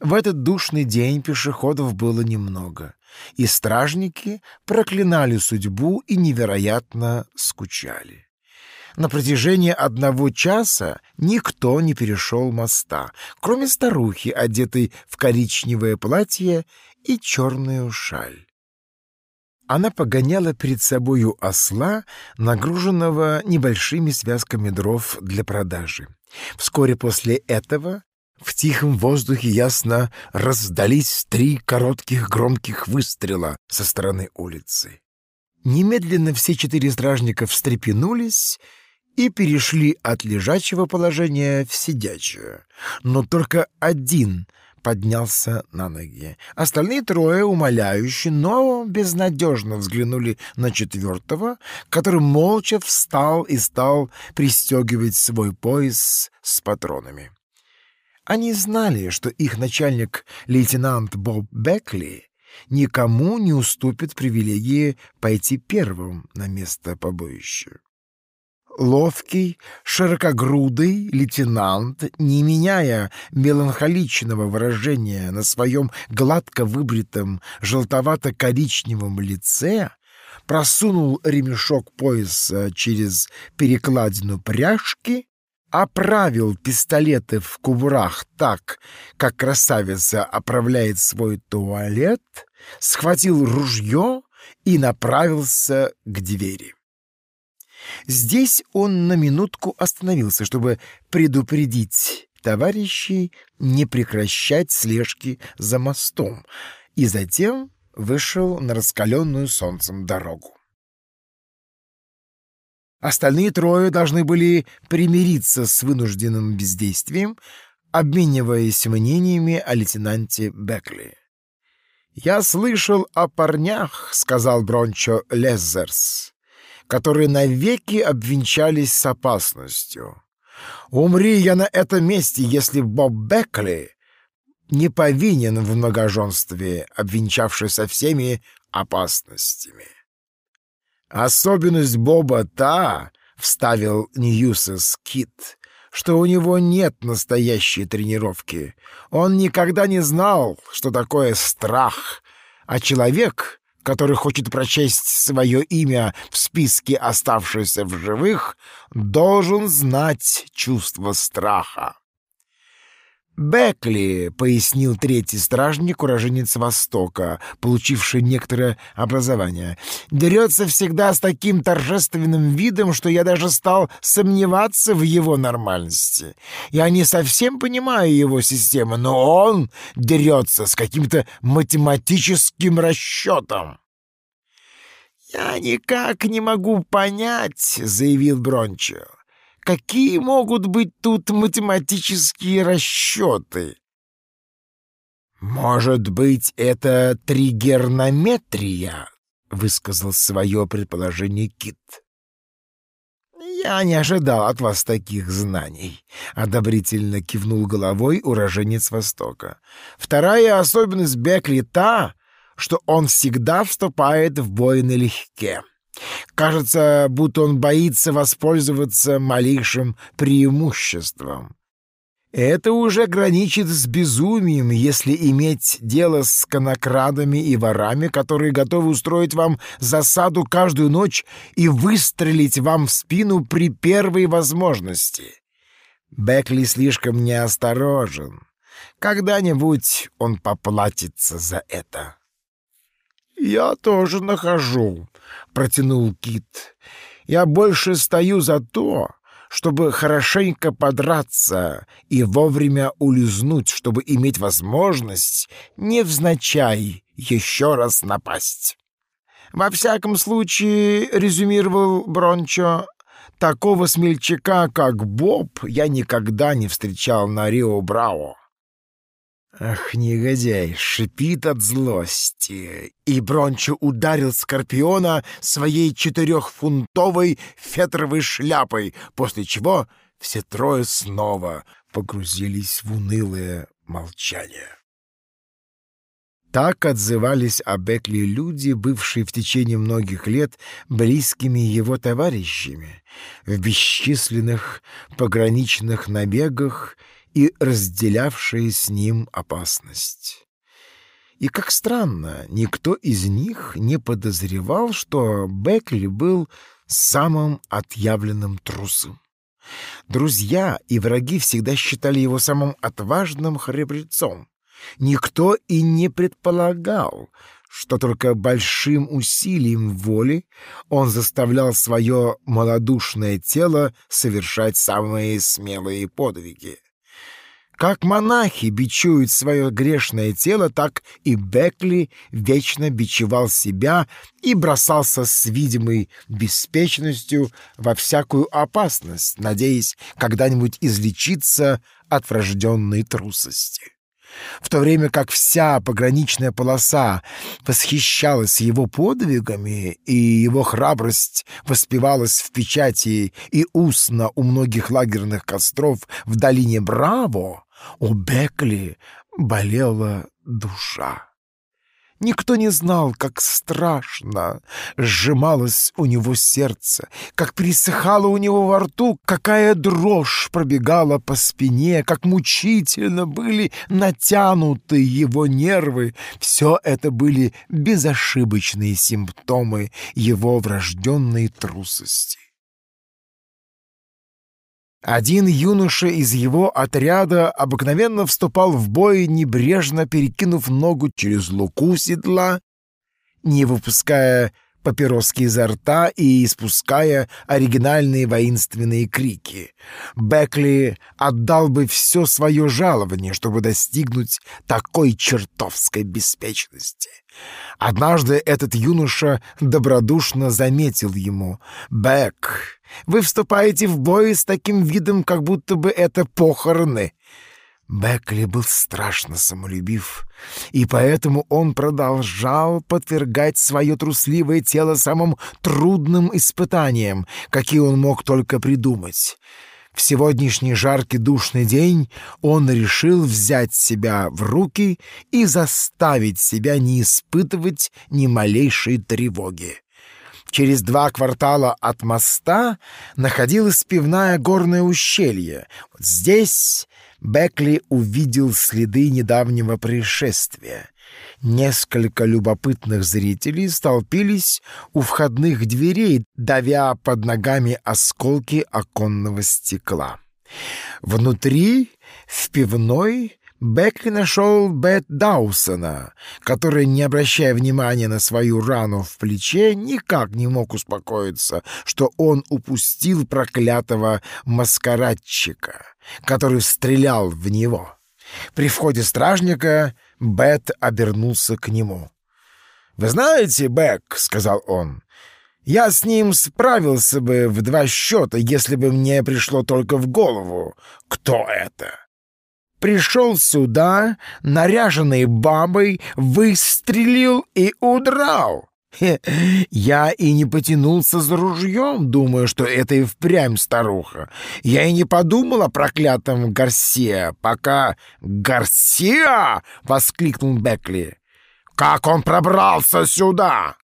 В этот душный день пешеходов было немного, и стражники проклинали судьбу и невероятно скучали. На протяжении одного часа никто не перешел моста, кроме старухи, одетой в коричневое платье и черную шаль. Она погоняла перед собою осла, нагруженного небольшими связками дров для продажи. Вскоре после этого в тихом воздухе ясно раздались три коротких громких выстрела со стороны улицы. Немедленно все четыре стражника встрепенулись и перешли от лежачего положения в сидячее. Но только один поднялся на ноги. Остальные трое, умоляюще, но безнадежно взглянули на четвертого, который молча встал и стал пристегивать свой пояс с патронами. Они знали, что их начальник, лейтенант Боб Бекли, никому не уступит привилегии пойти первым на место побоища. Ловкий, широкогрудый лейтенант, не меняя меланхоличного выражения на своем гладко выбритом желтовато-коричневом лице, просунул ремешок пояса через перекладину пряжки, оправил пистолеты в кубурах так, как красавица оправляет свой туалет, схватил ружье и направился к двери. Здесь он на минутку остановился, чтобы предупредить товарищей не прекращать слежки за мостом, и затем вышел на раскаленную солнцем дорогу. Остальные трое должны были примириться с вынужденным бездействием, обмениваясь мнениями о лейтенанте Бекли. «Я слышал о парнях», — сказал Брончо Леззерс которые навеки обвенчались с опасностью. Умри я на этом месте, если Боб Бекли не повинен в многоженстве, обвенчавшись со всеми опасностями. Особенность Боба та, — вставил Ньюсес Кит, — что у него нет настоящей тренировки. Он никогда не знал, что такое страх, а человек который хочет прочесть свое имя в списке оставшихся в живых, должен знать чувство страха. Бекли, пояснил третий стражник, уроженец Востока, получивший некоторое образование, дерется всегда с таким торжественным видом, что я даже стал сомневаться в его нормальности. Я не совсем понимаю его систему, но он дерется с каким-то математическим расчетом. «Я никак не могу понять», — заявил Брончо. Какие могут быть тут математические расчеты? «Может быть, это тригернометрия?» — высказал свое предположение Кит. «Я не ожидал от вас таких знаний», — одобрительно кивнул головой уроженец Востока. «Вторая особенность Бекли та, что он всегда вступает в бой налегке. Кажется, будто он боится воспользоваться малейшим преимуществом. Это уже граничит с безумием, если иметь дело с конокрадами и ворами, которые готовы устроить вам засаду каждую ночь и выстрелить вам в спину при первой возможности. Бекли слишком неосторожен. Когда-нибудь он поплатится за это. «Я тоже нахожу», — протянул Кит. «Я больше стою за то, чтобы хорошенько подраться и вовремя улизнуть, чтобы иметь возможность, невзначай, еще раз напасть». «Во всяком случае», — резюмировал Брончо, — «такого смельчака, как Боб, я никогда не встречал на Рио-Браво». Ах, негодяй, шипит от злости. И Брончо ударил Скорпиона своей четырехфунтовой фетровой шляпой, после чего все трое снова погрузились в унылое молчание. Так отзывались о Бекли люди, бывшие в течение многих лет близкими его товарищами, в бесчисленных пограничных набегах и разделявшие с ним опасность. И как странно, никто из них не подозревал, что Бекли был самым отъявленным трусом. Друзья и враги всегда считали его самым отважным храбрецом. Никто и не предполагал, что только большим усилием воли он заставлял свое малодушное тело совершать самые смелые подвиги. Как монахи бичуют свое грешное тело, так и Бекли вечно бичевал себя и бросался с видимой беспечностью во всякую опасность, надеясь когда-нибудь излечиться от врожденной трусости. В то время как вся пограничная полоса восхищалась его подвигами, и его храбрость воспевалась в печати и устно у многих лагерных костров в долине Браво, у Бекли болела душа. Никто не знал, как страшно сжималось у него сердце, как пересыхало у него во рту, какая дрожь пробегала по спине, как мучительно были натянуты его нервы. Все это были безошибочные симптомы его врожденной трусости. Один юноша из его отряда обыкновенно вступал в бой, небрежно перекинув ногу через луку седла, не выпуская папироски изо рта и испуская оригинальные воинственные крики. Бекли отдал бы все свое жалование, чтобы достигнуть такой чертовской беспечности. Однажды этот юноша добродушно заметил ему «Бек, вы вступаете в бой с таким видом, как будто бы это похороны». Бекли был страшно самолюбив, и поэтому он продолжал подвергать свое трусливое тело самым трудным испытаниям, какие он мог только придумать. В сегодняшний жаркий душный день он решил взять себя в руки и заставить себя не испытывать ни малейшей тревоги. Через два квартала от моста находилось пивное горное ущелье. Вот здесь Бекли увидел следы недавнего происшествия. Несколько любопытных зрителей столпились у входных дверей, давя под ногами осколки оконного стекла. Внутри, в пивной, Бекли нашел Бет Даусона, который, не обращая внимания на свою рану в плече, никак не мог успокоиться, что он упустил проклятого маскарадчика, который стрелял в него. При входе стражника Бет обернулся к нему. «Вы знаете, Бек, — сказал он, — я с ним справился бы в два счета, если бы мне пришло только в голову, кто это пришел сюда, наряженный бабой, выстрелил и удрал. Я и не потянулся за ружьем, думая, что это и впрямь старуха. Я и не подумал о проклятом Гарсия, пока... «Гарсия!» — воскликнул Бекли. «Как он пробрался сюда?»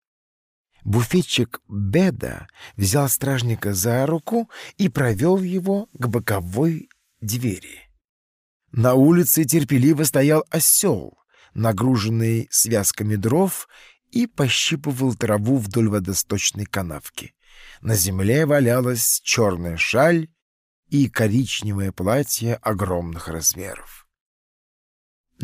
Буфетчик Беда взял стражника за руку и провел его к боковой двери. На улице терпеливо стоял осел, нагруженный связками дров, и пощипывал траву вдоль водосточной канавки. На земле валялась черная шаль и коричневое платье огромных размеров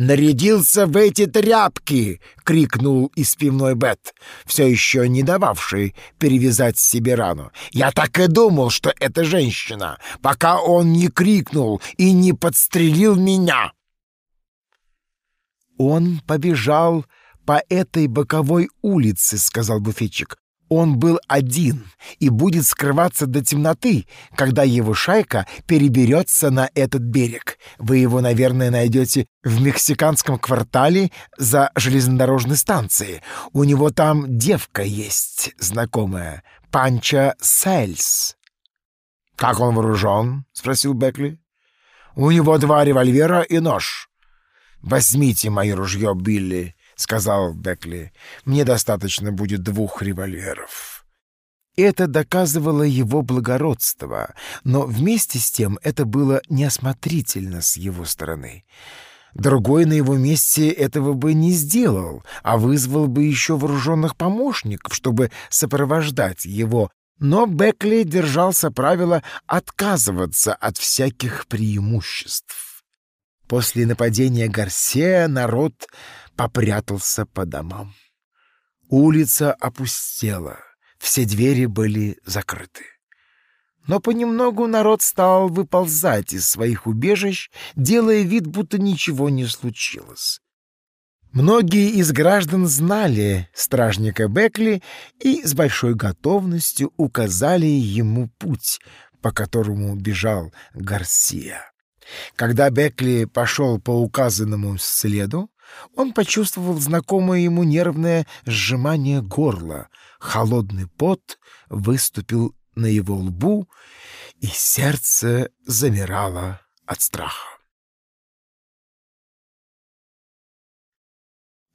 нарядился в эти тряпки!» — крикнул из пивной Бет, все еще не дававший перевязать себе рану. «Я так и думал, что это женщина, пока он не крикнул и не подстрелил меня!» «Он побежал по этой боковой улице», — сказал буфетчик. Он был один и будет скрываться до темноты, когда его шайка переберется на этот берег. Вы его, наверное, найдете в мексиканском квартале за железнодорожной станцией. У него там девка есть знакомая, Панча Сельс. «Как он вооружен?» — спросил Бекли. «У него два револьвера и нож. Возьмите мое ружье, Билли сказал Бекли. «Мне достаточно будет двух револьверов». Это доказывало его благородство, но вместе с тем это было неосмотрительно с его стороны. Другой на его месте этого бы не сделал, а вызвал бы еще вооруженных помощников, чтобы сопровождать его. Но Бекли держался правила отказываться от всяких преимуществ. После нападения Гарсия народ попрятался по домам. Улица опустела, все двери были закрыты. Но понемногу народ стал выползать из своих убежищ, делая вид, будто ничего не случилось. Многие из граждан знали стражника Бекли и с большой готовностью указали ему путь, по которому бежал Гарсия. Когда Бекли пошел по указанному следу, он почувствовал знакомое ему нервное сжимание горла. Холодный пот выступил на его лбу, и сердце замирало от страха.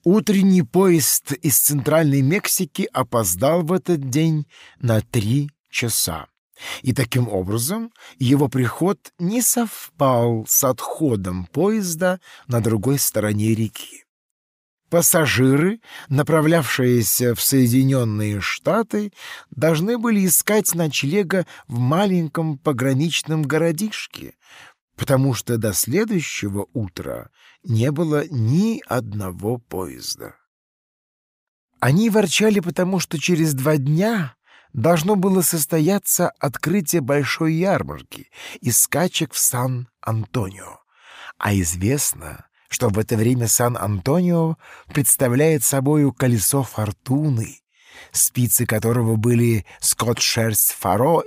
Утренний поезд из Центральной Мексики опоздал в этот день на три часа. И таким образом его приход не совпал с отходом поезда на другой стороне реки. Пассажиры, направлявшиеся в Соединенные Штаты, должны были искать ночлега в маленьком пограничном городишке, потому что до следующего утра не было ни одного поезда. Они ворчали, потому что через два дня должно было состояться открытие большой ярмарки и скачек в Сан-Антонио. А известно, что в это время Сан-Антонио представляет собою колесо фортуны, спицы которого были скот-шерсть фаро,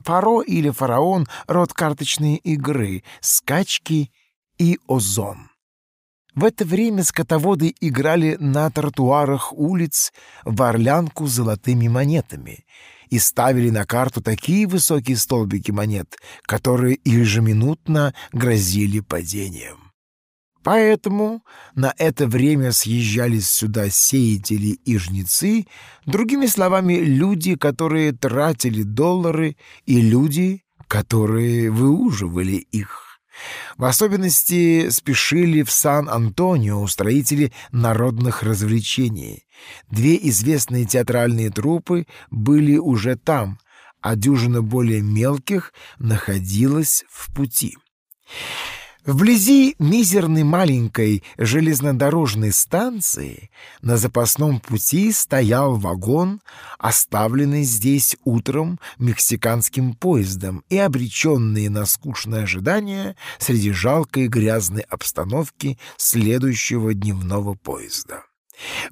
фаро или фараон — род карточной игры, скачки и озон. В это время скотоводы играли на тротуарах улиц в орлянку золотыми монетами и ставили на карту такие высокие столбики монет, которые ежеминутно грозили падением. Поэтому на это время съезжались сюда сеятели и жнецы, другими словами, люди, которые тратили доллары, и люди, которые выуживали их. В особенности спешили в Сан-Антонио устроители народных развлечений. Две известные театральные труппы были уже там, а дюжина более мелких находилась в пути. Вблизи мизерной маленькой железнодорожной станции на запасном пути стоял вагон, оставленный здесь утром мексиканским поездом и обреченный на скучное ожидание среди жалкой грязной обстановки следующего дневного поезда.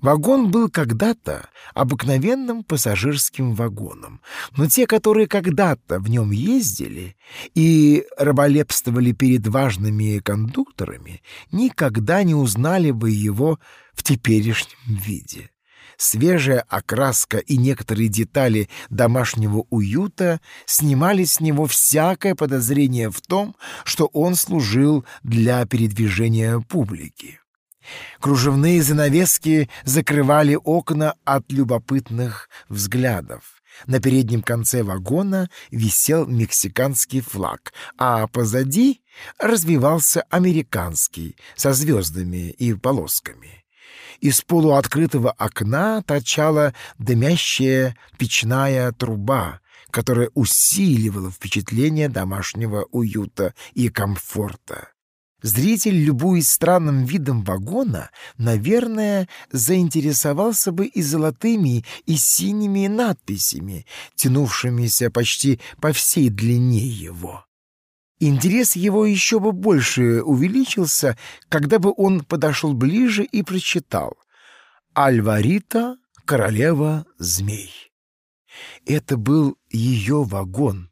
Вагон был когда-то обыкновенным пассажирским вагоном, но те, которые когда-то в нем ездили и раболепствовали перед важными кондукторами, никогда не узнали бы его в теперешнем виде. Свежая окраска и некоторые детали домашнего уюта снимали с него всякое подозрение в том, что он служил для передвижения публики. Кружевные занавески закрывали окна от любопытных взглядов. На переднем конце вагона висел мексиканский флаг, а позади развивался американский со звездами и полосками. Из полуоткрытого окна торчала дымящая печная труба, которая усиливала впечатление домашнего уюта и комфорта. Зритель, любуясь странным видом вагона, наверное, заинтересовался бы и золотыми, и синими надписями, тянувшимися почти по всей длине его. Интерес его еще бы больше увеличился, когда бы он подошел ближе и прочитал «Альварита, королева змей». Это был ее вагон —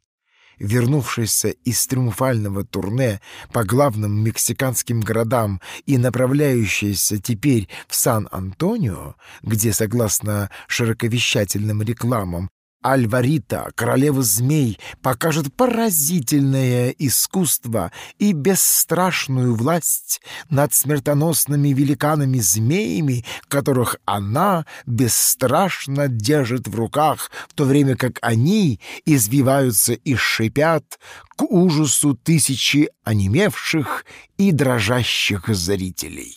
вернувшийся из триумфального турне по главным мексиканским городам и направляющийся теперь в Сан-Антонио, где, согласно широковещательным рекламам, Альварита, королева змей, покажет поразительное искусство и бесстрашную власть над смертоносными великанами-змеями, которых она бесстрашно держит в руках, в то время как они извиваются и шипят к ужасу тысячи онемевших и дрожащих зрителей.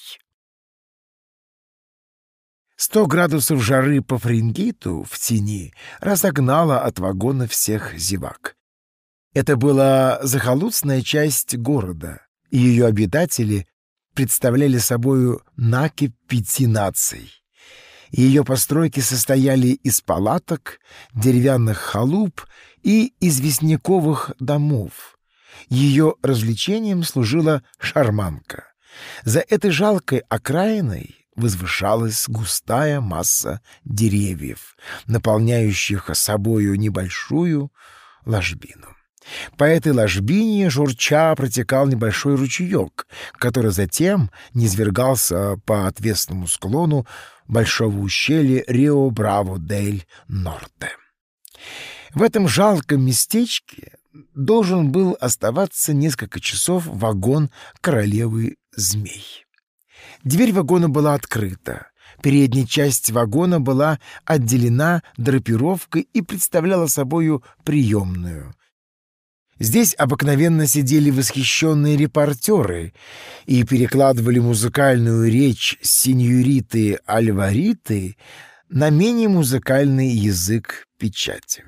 Сто градусов жары по Фрингиту в тени разогнало от вагона всех зевак. Это была захолустная часть города, и ее обитатели представляли собою накипь пяти наций. Ее постройки состояли из палаток, деревянных халуп и известняковых домов. Ее развлечением служила шарманка. За этой жалкой окраиной возвышалась густая масса деревьев, наполняющих собою небольшую ложбину. По этой ложбине журча протекал небольшой ручеек, который затем низвергался по отвесному склону большого ущелья Рио-Браво-дель-Норте. В этом жалком местечке должен был оставаться несколько часов вагон королевы змей. Дверь вагона была открыта. Передняя часть вагона была отделена драпировкой и представляла собою приемную. Здесь обыкновенно сидели восхищенные репортеры и перекладывали музыкальную речь синьориты Альвариты на менее музыкальный язык печати.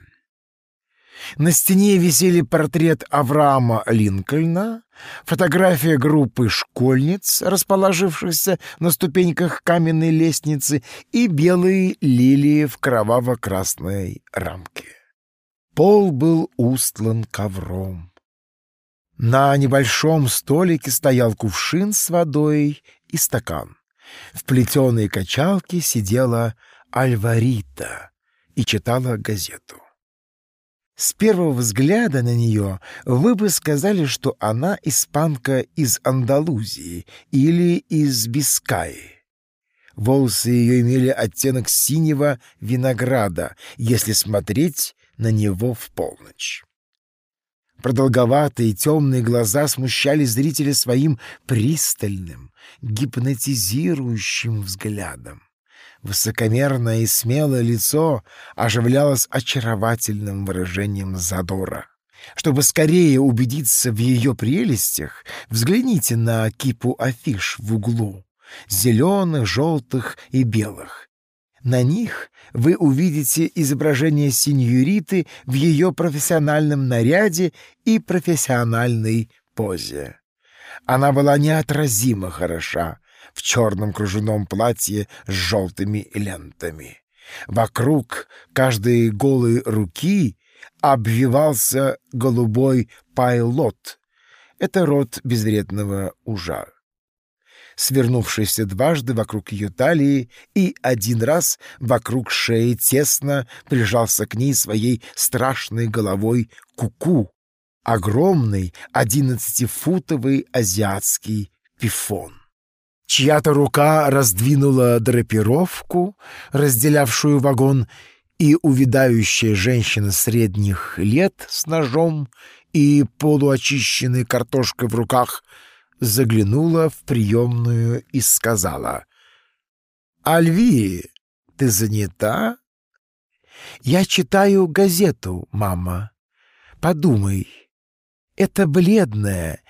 На стене висели портрет Авраама Линкольна, фотография группы школьниц, расположившихся на ступеньках каменной лестницы, и белые лилии в кроваво-красной рамке. Пол был устлан ковром. На небольшом столике стоял кувшин с водой и стакан. В плетеной качалке сидела Альварита и читала газету. С первого взгляда на нее вы бы сказали, что она испанка из Андалузии или из Бискаи. Волосы ее имели оттенок синего винограда, если смотреть на него в полночь. Продолговатые темные глаза смущали зрителя своим пристальным, гипнотизирующим взглядом. Высокомерное и смелое лицо оживлялось очаровательным выражением задора. Чтобы скорее убедиться в ее прелестях, взгляните на кипу афиш в углу, зеленых, желтых и белых. На них вы увидите изображение сеньориты в ее профессиональном наряде и профессиональной позе. Она была неотразимо хороша в черном кружевном платье с желтыми лентами. Вокруг каждой голой руки обвивался голубой пайлот. Это род безвредного ужа свернувшийся дважды вокруг ее талии и один раз вокруг шеи тесно прижался к ней своей страшной головой куку, -ку, огромный одиннадцатифутовый азиатский пифон. Чья-то рука раздвинула драпировку, разделявшую вагон, и увядающая женщина средних лет с ножом и полуочищенной картошкой в руках заглянула в приемную и сказала. «Альви, ты занята?» «Я читаю газету, мама. Подумай, это бледная,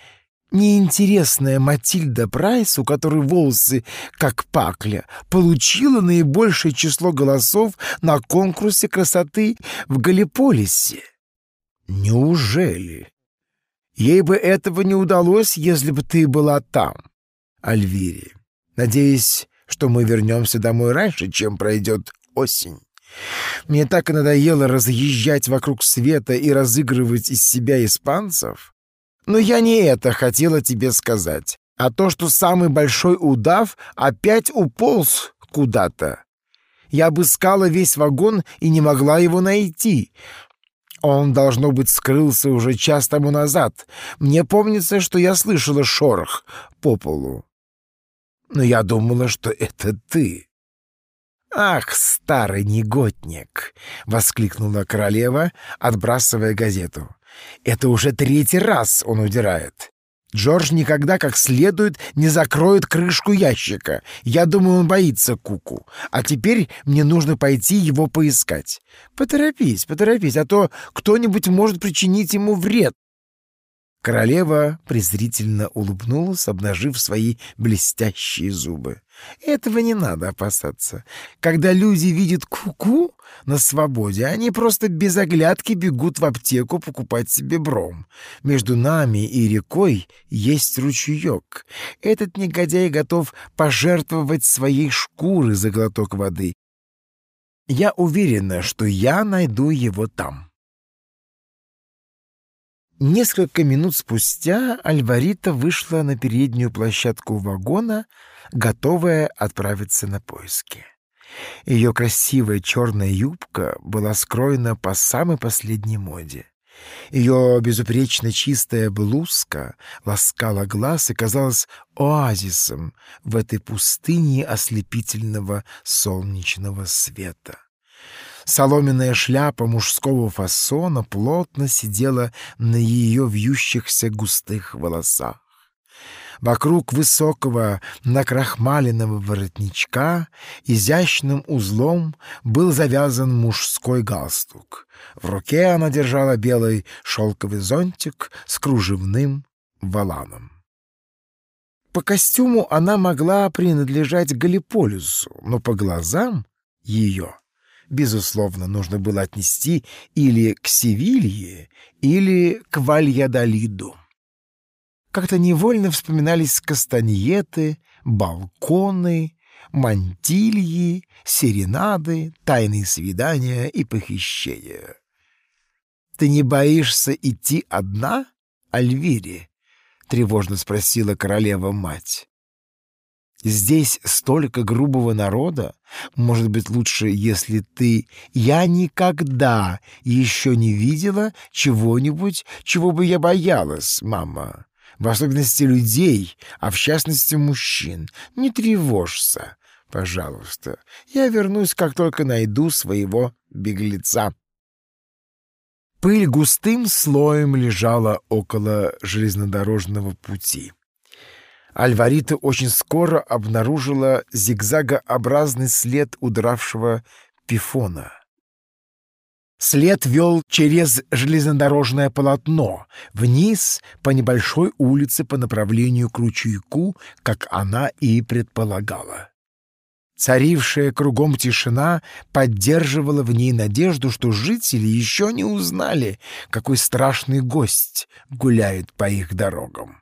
неинтересная Матильда Прайс, у которой волосы как пакля, получила наибольшее число голосов на конкурсе красоты в Галиполисе. Неужели? Ей бы этого не удалось, если бы ты была там, Альвири. Надеюсь, что мы вернемся домой раньше, чем пройдет осень. Мне так и надоело разъезжать вокруг света и разыгрывать из себя испанцев. Но я не это хотела тебе сказать, а то, что самый большой удав опять уполз куда-то. Я обыскала весь вагон и не могла его найти. Он, должно быть, скрылся уже час тому назад. Мне помнится, что я слышала шорох по полу. Но я думала, что это ты. «Ах, старый негодник!» — воскликнула королева, отбрасывая газету. «Это уже третий раз он удирает. Джордж никогда как следует не закроет крышку ящика. Я думаю, он боится Куку. А теперь мне нужно пойти его поискать. Поторопись, поторопись, а то кто-нибудь может причинить ему вред. Королева презрительно улыбнулась, обнажив свои блестящие зубы. Этого не надо опасаться. Когда люди видят куку -ку на свободе, они просто без оглядки бегут в аптеку покупать себе бром. Между нами и рекой есть ручеек. Этот негодяй готов пожертвовать своей шкуры за глоток воды. Я уверена, что я найду его там. Несколько минут спустя Альварита вышла на переднюю площадку вагона, готовая отправиться на поиски. Ее красивая черная юбка была скроена по самой последней моде. Ее безупречно чистая блузка ласкала глаз и казалась оазисом в этой пустыне ослепительного солнечного света. Соломенная шляпа мужского фасона плотно сидела на ее вьющихся густых волосах. Вокруг высокого накрахмаленного воротничка изящным узлом был завязан мужской галстук. В руке она держала белый шелковый зонтик с кружевным валаном. По костюму она могла принадлежать Галиполису, но по глазам ее безусловно, нужно было отнести или к Севилье, или к Вальядолиду. Как-то невольно вспоминались кастаньеты, балконы, мантильи, серенады, тайные свидания и похищения. «Ты не боишься идти одна, Альвири?» — тревожно спросила королева-мать. Здесь столько грубого народа. Может быть, лучше, если ты... Я никогда еще не видела чего-нибудь, чего бы я боялась, мама. В особенности людей, а в частности мужчин. Не тревожься, пожалуйста. Я вернусь, как только найду своего беглеца. Пыль густым слоем лежала около железнодорожного пути. Альварита очень скоро обнаружила зигзагообразный след удравшего пифона. След вел через железнодорожное полотно, вниз по небольшой улице по направлению к ручейку, как она и предполагала. Царившая кругом тишина поддерживала в ней надежду, что жители еще не узнали, какой страшный гость гуляет по их дорогам.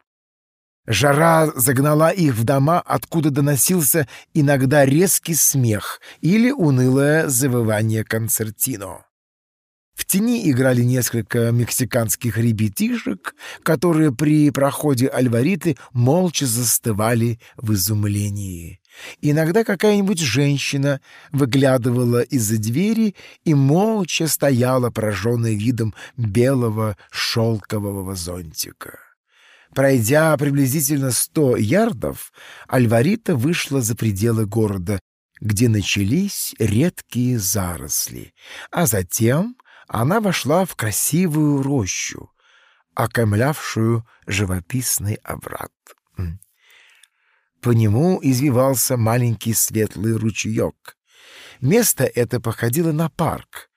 Жара загнала их в дома, откуда доносился иногда резкий смех или унылое завывание концертино. В тени играли несколько мексиканских ребятишек, которые при проходе Альвариты молча застывали в изумлении. Иногда какая-нибудь женщина выглядывала из-за двери и молча стояла, пораженная видом белого шелкового зонтика. Пройдя приблизительно сто ярдов, Альварита вышла за пределы города, где начались редкие заросли, а затем она вошла в красивую рощу, окаймлявшую живописный овраг. По нему извивался маленький светлый ручеек. Место это походило на парк,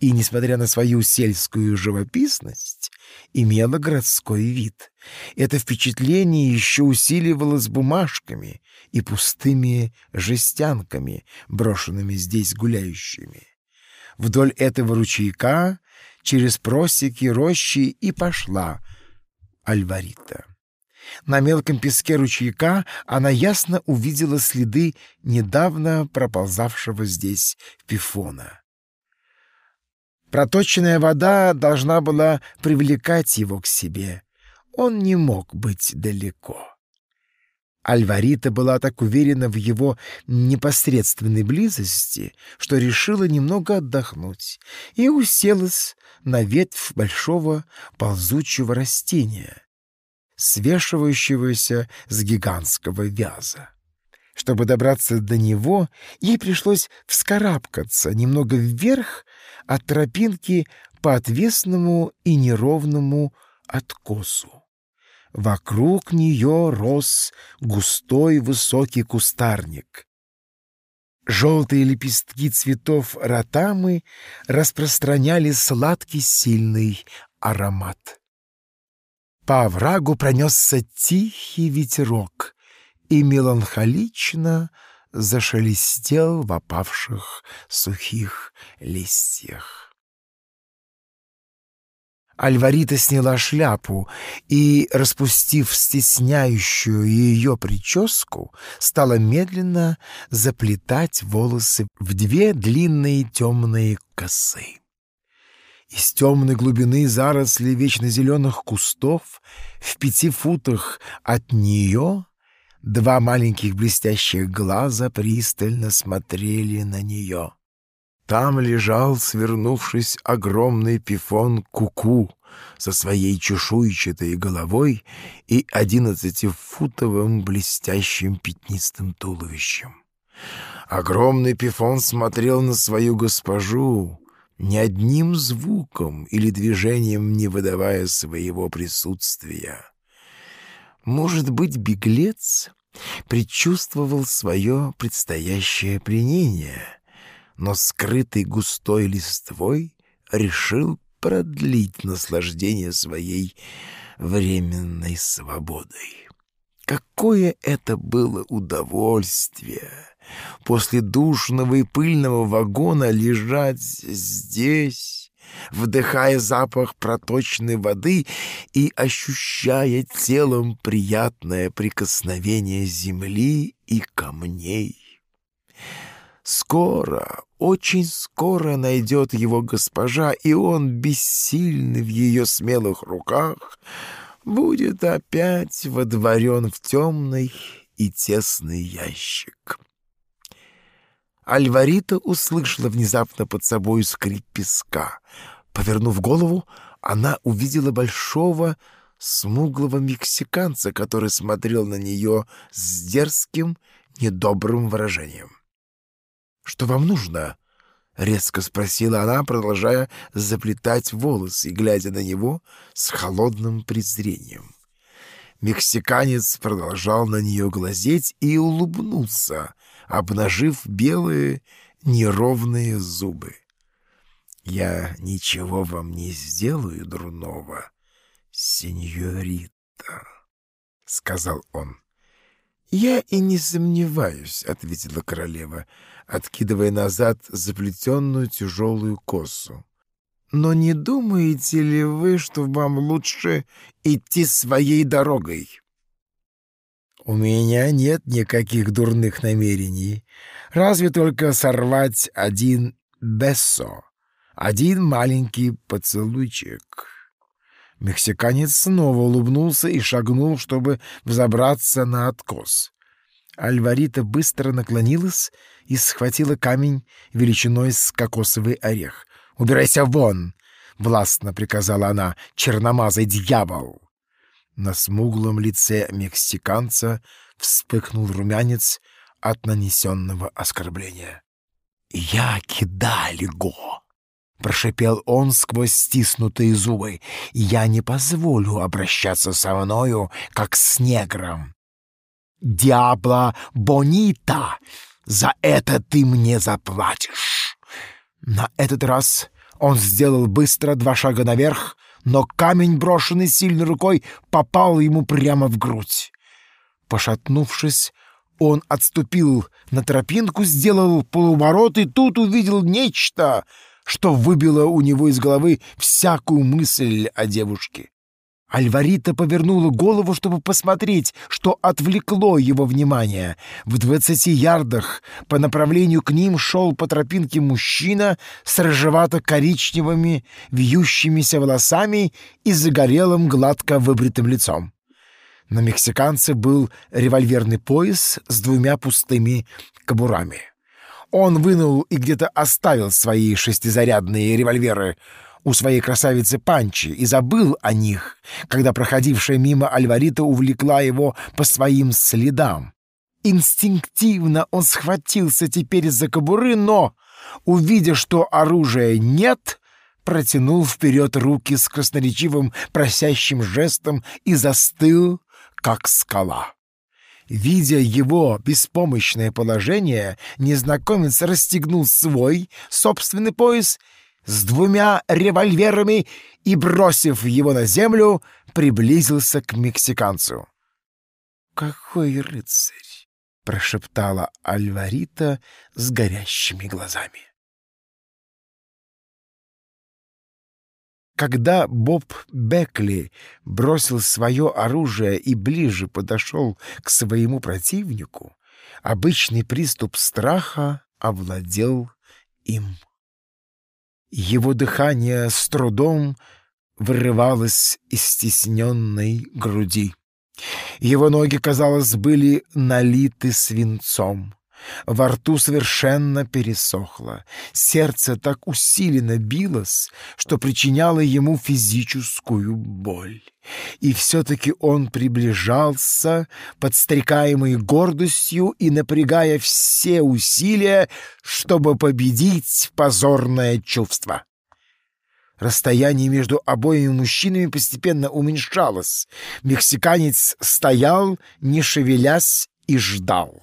и, несмотря на свою сельскую живописность, имело городской вид. Это впечатление еще усиливалось бумажками и пустыми жестянками, брошенными здесь гуляющими. Вдоль этого ручейка, через просеки рощи и пошла Альварита. На мелком песке ручейка она ясно увидела следы недавно проползавшего здесь пифона. Проточенная вода должна была привлекать его к себе. Он не мог быть далеко. Альварита была так уверена в его непосредственной близости, что решила немного отдохнуть и уселась на ветвь большого ползучего растения, свешивающегося с гигантского вяза. Чтобы добраться до него, ей пришлось вскарабкаться немного вверх от тропинки по отвесному и неровному откосу. Вокруг нее рос густой высокий кустарник. Желтые лепестки цветов ротамы распространяли сладкий сильный аромат. По оврагу пронесся тихий ветерок и меланхолично зашелестел в опавших сухих листьях. Альварита сняла шляпу и, распустив стесняющую ее прическу, стала медленно заплетать волосы в две длинные темные косы. Из темной глубины заросли вечно зеленых кустов в пяти футах от нее два маленьких блестящих глаза пристально смотрели на нее. Там лежал, свернувшись, огромный пифон Куку -ку со своей чешуйчатой головой и одиннадцатифутовым блестящим пятнистым туловищем. Огромный пифон смотрел на свою госпожу, ни одним звуком или движением не выдавая своего присутствия. Может быть, беглец предчувствовал свое предстоящее пленение — но скрытый густой листвой решил продлить наслаждение своей временной свободой. Какое это было удовольствие после душного и пыльного вагона лежать здесь, вдыхая запах проточной воды и ощущая телом приятное прикосновение земли и камней. Скоро, очень скоро найдет его госпожа, и он, бессильный в ее смелых руках, будет опять водворен в темный и тесный ящик. Альварита услышала внезапно под собой скрип песка. Повернув голову, она увидела большого смуглого мексиканца, который смотрел на нее с дерзким, недобрым выражением. «Что вам нужно?» — резко спросила она, продолжая заплетать волосы и глядя на него с холодным презрением. Мексиканец продолжал на нее глазеть и улыбнулся, обнажив белые неровные зубы. «Я ничего вам не сделаю дурного, сеньорита», — сказал он. «Я и не сомневаюсь», — ответила королева, откидывая назад заплетенную тяжелую косу. «Но не думаете ли вы, что вам лучше идти своей дорогой?» «У меня нет никаких дурных намерений. Разве только сорвать один бессо, один маленький поцелуйчик». Мексиканец снова улыбнулся и шагнул, чтобы взобраться на откос. Альварита быстро наклонилась и схватила камень величиной с кокосовый орех. «Убирайся вон!» — властно приказала она. «Черномазый дьявол!» На смуглом лице мексиканца вспыхнул румянец от нанесенного оскорбления. «Я кидалиго!» — прошипел он сквозь стиснутые зубы. «Я не позволю обращаться со мною, как с негром. Диабло Бонита, за это ты мне заплатишь!» На этот раз он сделал быстро два шага наверх, но камень, брошенный сильной рукой, попал ему прямо в грудь. Пошатнувшись, он отступил на тропинку, сделал полуворот и тут увидел нечто — что выбило у него из головы всякую мысль о девушке. Альварита повернула голову, чтобы посмотреть, что отвлекло его внимание. В двадцати ярдах по направлению к ним шел по тропинке мужчина с рыжевато-коричневыми вьющимися волосами и загорелым гладко выбритым лицом. На мексиканце был револьверный пояс с двумя пустыми кобурами. Он вынул и где-то оставил свои шестизарядные револьверы у своей красавицы Панчи и забыл о них, когда проходившая мимо Альварита увлекла его по своим следам. Инстинктивно он схватился теперь за кобуры, но, увидя, что оружия нет, протянул вперед руки с красноречивым просящим жестом и застыл, как скала. Видя его беспомощное положение, незнакомец расстегнул свой собственный пояс с двумя револьверами и, бросив его на землю, приблизился к мексиканцу. «Какой рыцарь!» — прошептала Альварита с горящими глазами. Когда Боб Бекли бросил свое оружие и ближе подошел к своему противнику, обычный приступ страха овладел им. Его дыхание с трудом вырывалось из стесненной груди. Его ноги, казалось, были налиты свинцом. Во рту совершенно пересохло. Сердце так усиленно билось, что причиняло ему физическую боль. И все-таки он приближался, подстрекаемый гордостью и напрягая все усилия, чтобы победить позорное чувство. Расстояние между обоими мужчинами постепенно уменьшалось. Мексиканец стоял, не шевелясь, и ждал.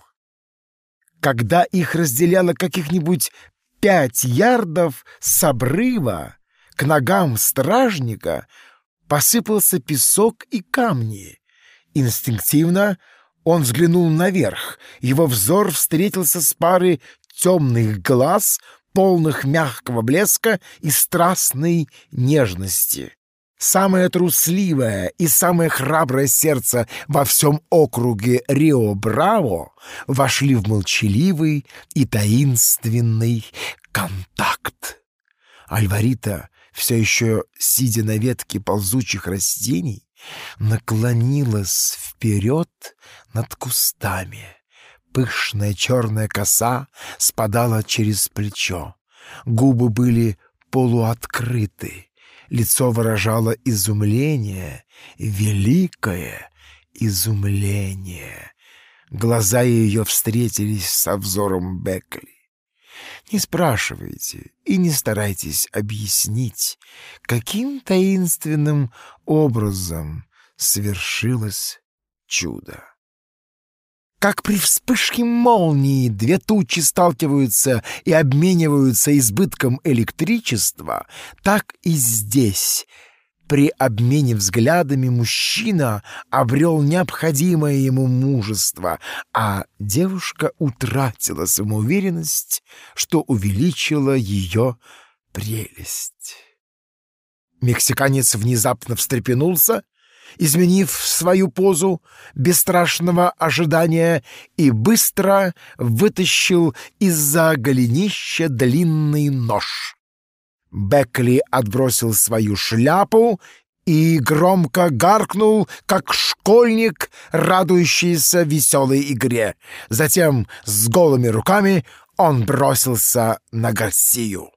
Когда их разделяло каких-нибудь пять ярдов с обрыва, к ногам стражника посыпался песок и камни. Инстинктивно он взглянул наверх. Его взор встретился с парой темных глаз, полных мягкого блеска и страстной нежности. Самое трусливое и самое храброе сердце во всем округе Рио-Браво вошли в молчаливый и таинственный контакт. Альварита, все еще сидя на ветке ползучих растений, наклонилась вперед над кустами. Пышная черная коса спадала через плечо. Губы были полуоткрыты. Лицо выражало изумление, великое изумление. Глаза ее встретились со взором Бекли. Не спрашивайте и не старайтесь объяснить, каким таинственным образом свершилось чудо. Как при вспышке молнии две тучи сталкиваются и обмениваются избытком электричества, так и здесь при обмене взглядами мужчина обрел необходимое ему мужество, а девушка утратила самоуверенность, что увеличило ее прелесть. Мексиканец внезапно встрепенулся, изменив свою позу бесстрашного ожидания, и быстро вытащил из-за голенища длинный нож. Бекли отбросил свою шляпу и громко гаркнул, как школьник, радующийся веселой игре. Затем с голыми руками он бросился на Гарсию.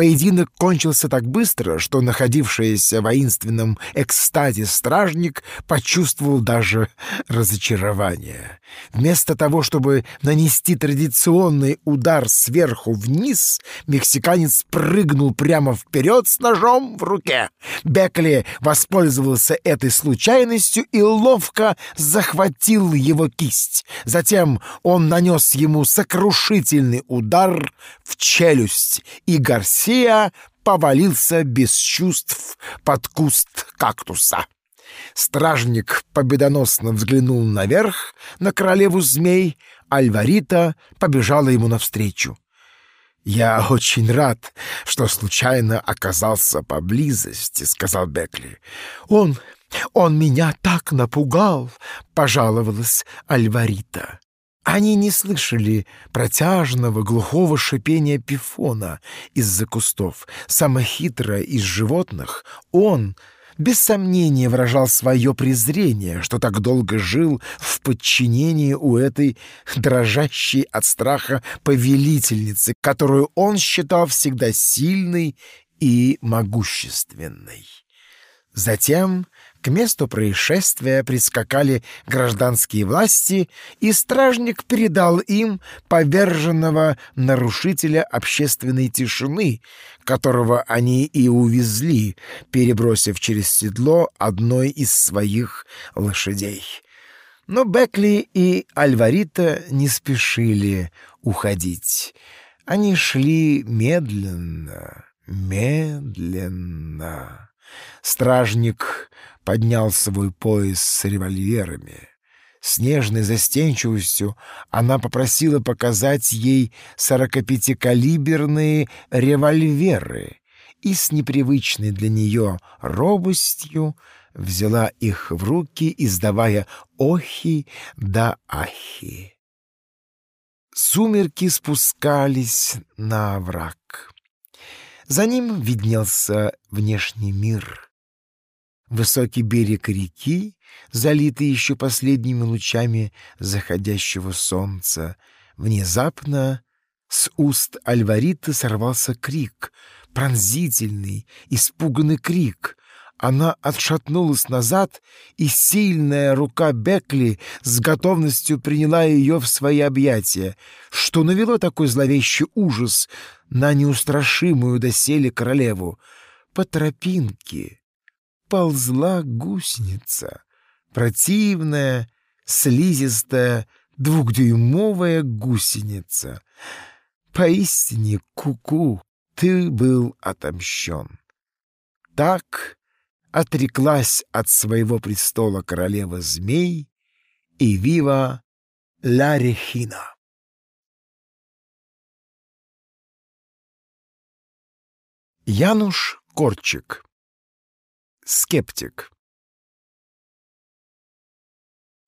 Поединок кончился так быстро, что находившийся в воинственном экстазе стражник почувствовал даже разочарование. Вместо того, чтобы нанести традиционный удар сверху вниз, мексиканец прыгнул прямо вперед с ножом в руке. Бекли воспользовался этой случайностью и ловко захватил его кисть. Затем он нанес ему сокрушительный удар в челюсть, и Гарсия Гарсия повалился без чувств под куст кактуса. Стражник победоносно взглянул наверх на королеву змей, Альварита побежала ему навстречу. «Я очень рад, что случайно оказался поблизости», — сказал Бекли. «Он... он меня так напугал», — пожаловалась Альварита. Они не слышали протяжного глухого шипения пифона из-за кустов. Самое хитрое из животных, он, без сомнения, выражал свое презрение, что так долго жил в подчинении у этой дрожащей от страха повелительницы, которую он считал всегда сильной и могущественной. Затем к месту происшествия прискакали гражданские власти, и стражник передал им поверженного нарушителя общественной тишины, которого они и увезли, перебросив через седло одной из своих лошадей. Но Бекли и Альварита не спешили уходить. Они шли медленно, медленно. Стражник поднял свой пояс с револьверами. С нежной застенчивостью она попросила показать ей сорокапятикалиберные револьверы и с непривычной для нее робостью взяла их в руки, издавая охи да ахи. Сумерки спускались на овраг. За ним виднелся внешний мир. Высокий берег реки, залитый еще последними лучами заходящего солнца. Внезапно с уст Альвариты сорвался крик, пронзительный, испуганный крик. Она отшатнулась назад, и сильная рука Бекли с готовностью приняла ее в свои объятия, что навело такой зловещий ужас на неустрашимую доселе королеву. По тропинке ползла гусеница, противная, слизистая, двухдюймовая гусеница. Поистине, куку, -ку, ты был отомщен. Так отреклась от своего престола королева змей и вива Ла Рехина. Януш Корчик Скептик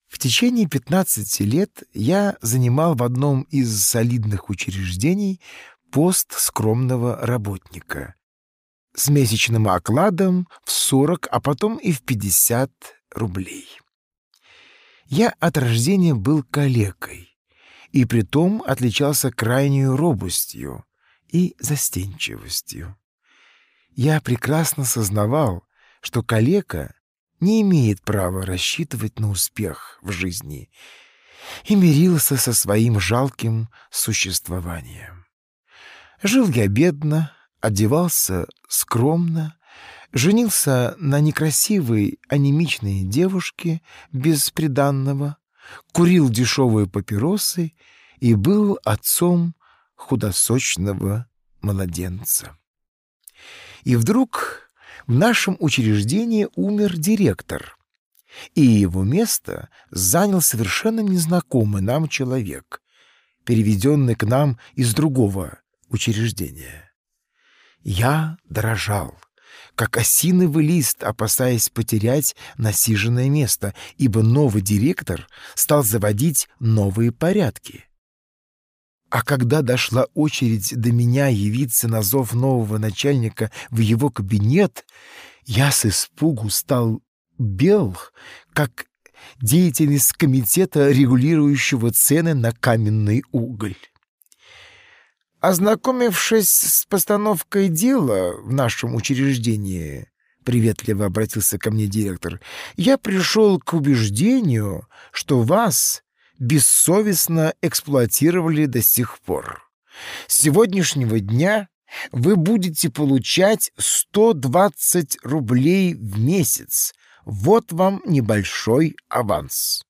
В течение 15 лет я занимал в одном из солидных учреждений пост скромного работника с месячным окладом в 40, а потом и в 50 рублей. Я от рождения был калекой, и притом отличался крайней робостью и застенчивостью. Я прекрасно сознавал, что калека не имеет права рассчитывать на успех в жизни и мирился со своим жалким существованием. Жил я бедно, одевался скромно, женился на некрасивой анемичной девушке без приданного, курил дешевые папиросы и был отцом худосочного младенца. И вдруг В нашем учреждении умер директор, и его место занял совершенно незнакомый нам человек, переведенный к нам из другого учреждения. Я дрожал, как осиновый лист, опасаясь потерять насиженное место, ибо новый директор стал заводить новые порядки. А когда дошла очередь до меня явиться на зов нового начальника в его кабинет, я с испугу стал бел, как деятельность комитета, регулирующего цены на каменный уголь. Ознакомившись с постановкой дела в нашем учреждении, приветливо обратился ко мне директор, я пришел к убеждению, что вас бессовестно эксплуатировали до сих пор. С сегодняшнего дня вы будете получать 120 рублей в месяц. Вот вам небольшой аванс.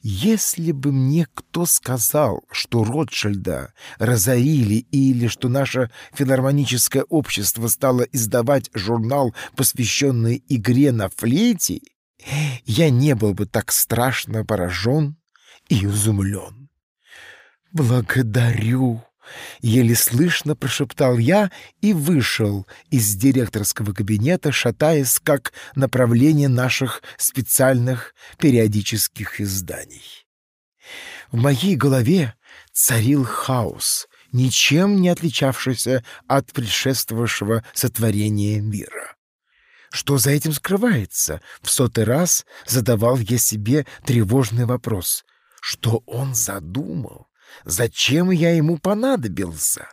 Если бы мне кто сказал, что Ротшильда разорили или что наше филармоническое общество стало издавать журнал, посвященный игре на флейте, я не был бы так страшно поражен и изумлен. «Благодарю!» — еле слышно прошептал я и вышел из директорского кабинета, шатаясь как направление наших специальных периодических изданий. В моей голове царил хаос, ничем не отличавшийся от предшествовавшего сотворения мира. Что за этим скрывается? В сотый раз задавал я себе тревожный вопрос. Что он задумал? Зачем я ему понадобился?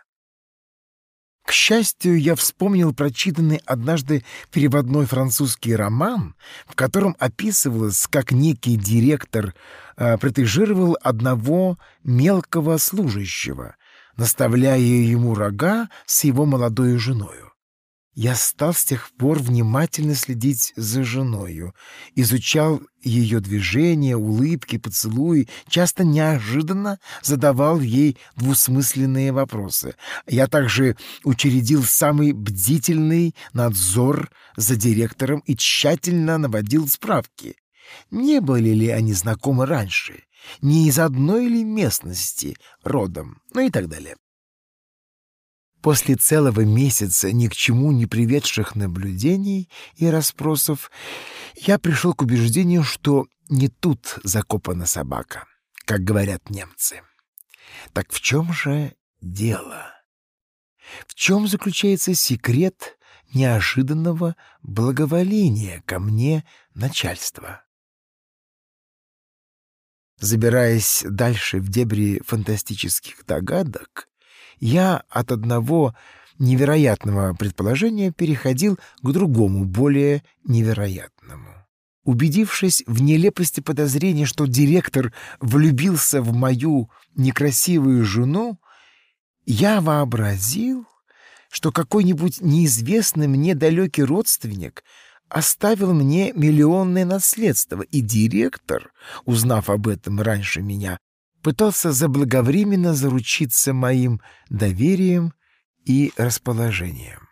К счастью, я вспомнил прочитанный однажды переводной французский роман, в котором описывалось, как некий директор э, протежировал одного мелкого служащего, наставляя ему рога с его молодой женою. Я стал с тех пор внимательно следить за женою, изучал ее движения, улыбки, поцелуи, часто неожиданно задавал ей двусмысленные вопросы. Я также учредил самый бдительный надзор за директором и тщательно наводил справки. Не были ли они знакомы раньше, не из одной ли местности родом, ну и так далее. После целого месяца ни к чему не приведших наблюдений и расспросов я пришел к убеждению, что не тут закопана собака, как говорят немцы. Так в чем же дело? В чем заключается секрет неожиданного благоволения ко мне начальства? Забираясь дальше в дебри фантастических догадок, я от одного невероятного предположения переходил к другому, более невероятному. Убедившись в нелепости подозрения, что директор влюбился в мою некрасивую жену, я вообразил, что какой-нибудь неизвестный мне далекий родственник оставил мне миллионное наследство, и директор, узнав об этом раньше меня, пытался заблаговременно заручиться моим доверием и расположением.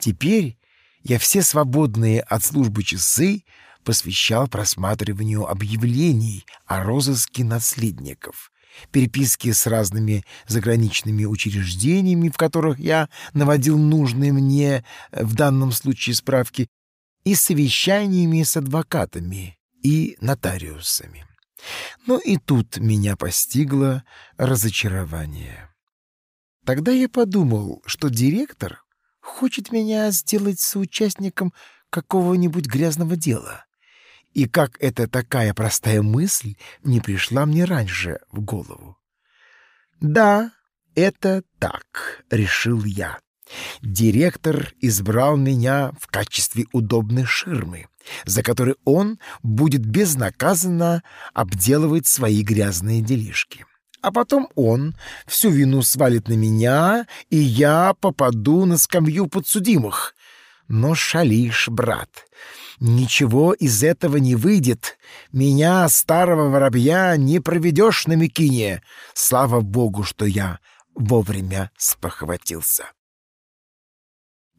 Теперь я все свободные от службы часы посвящал просматриванию объявлений о розыске наследников, переписке с разными заграничными учреждениями, в которых я наводил нужные мне в данном случае справки, и совещаниями с адвокатами и нотариусами. Но и тут меня постигло разочарование. Тогда я подумал, что директор хочет меня сделать соучастником какого-нибудь грязного дела. И как эта такая простая мысль не пришла мне раньше в голову. «Да, это так», — решил я. Директор избрал меня в качестве удобной ширмы, за которой он будет безнаказанно обделывать свои грязные делишки. А потом он всю вину свалит на меня, и я попаду на скамью подсудимых. Но шалишь, брат. Ничего из этого не выйдет. Меня, старого воробья, не проведешь на Микине. Слава богу, что я вовремя спохватился.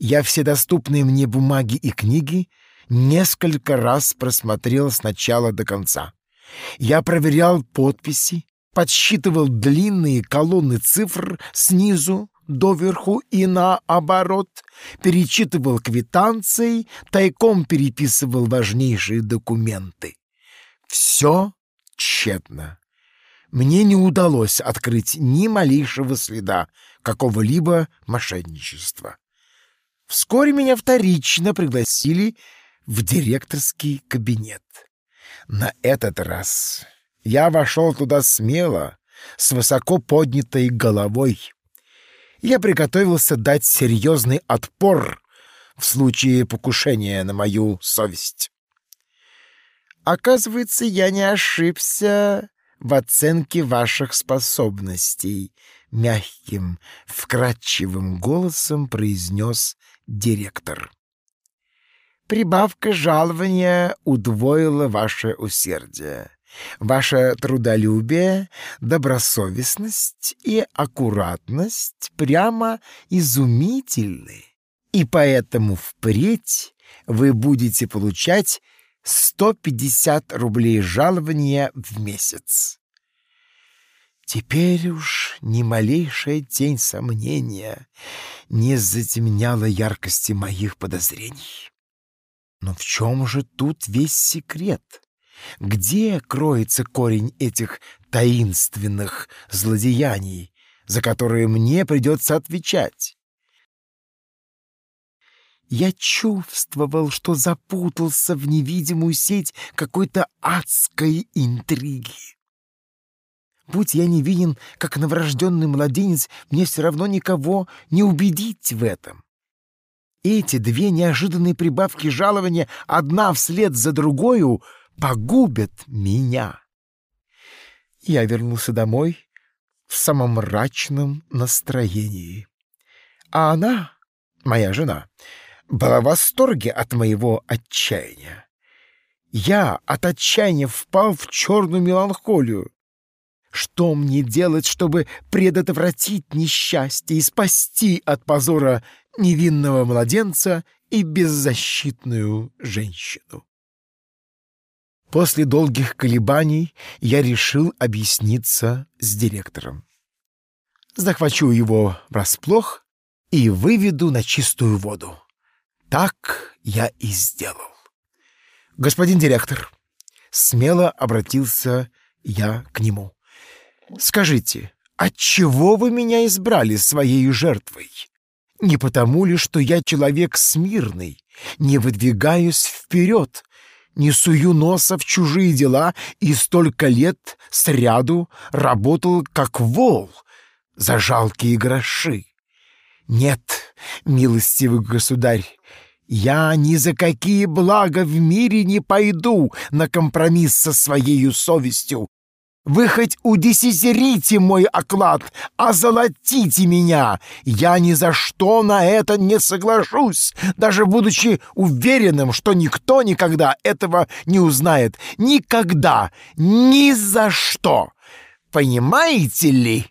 Я все доступные мне бумаги и книги несколько раз просмотрел с начала до конца. Я проверял подписи, подсчитывал длинные колонны цифр снизу доверху и наоборот, перечитывал квитанции, тайком переписывал важнейшие документы. Все тщетно. Мне не удалось открыть ни малейшего следа какого-либо мошенничества. Вскоре меня вторично пригласили в директорский кабинет. На этот раз я вошел туда смело, с высоко поднятой головой. Я приготовился дать серьезный отпор в случае покушения на мою совесть. Оказывается, я не ошибся в оценке ваших способностей, мягким, вкрадчивым голосом произнес директор. Прибавка жалования удвоила ваше усердие. Ваше трудолюбие, добросовестность и аккуратность прямо изумительны. И поэтому впредь вы будете получать 150 рублей жалования в месяц. Теперь уж ни малейшая тень сомнения не затемняла яркости моих подозрений. Но в чем же тут весь секрет? Где кроется корень этих таинственных злодеяний, за которые мне придется отвечать? Я чувствовал, что запутался в невидимую сеть какой-то адской интриги. Будь я невинен, как новорожденный младенец, мне все равно никого не убедить в этом. Эти две неожиданные прибавки жалования, одна вслед за другою, погубят меня. Я вернулся домой в самом мрачном настроении. А она, моя жена, была в восторге от моего отчаяния. Я от отчаяния впал в черную меланхолию. Что мне делать, чтобы предотвратить несчастье и спасти от позора невинного младенца и беззащитную женщину? После долгих колебаний я решил объясниться с директором. Захвачу его врасплох и выведу на чистую воду. Так я и сделал. Господин директор, смело обратился я к нему. Скажите, отчего вы меня избрали своей жертвой? Не потому ли, что я человек смирный, не выдвигаюсь вперед, не сую носа в чужие дела и столько лет сряду работал как вол за жалкие гроши? Нет, милостивый государь, я ни за какие блага в мире не пойду на компромисс со своей совестью. Вы хоть удесятерите мой оклад, озолотите меня. Я ни за что на это не соглашусь, даже будучи уверенным, что никто никогда этого не узнает. Никогда, ни за что. Понимаете ли?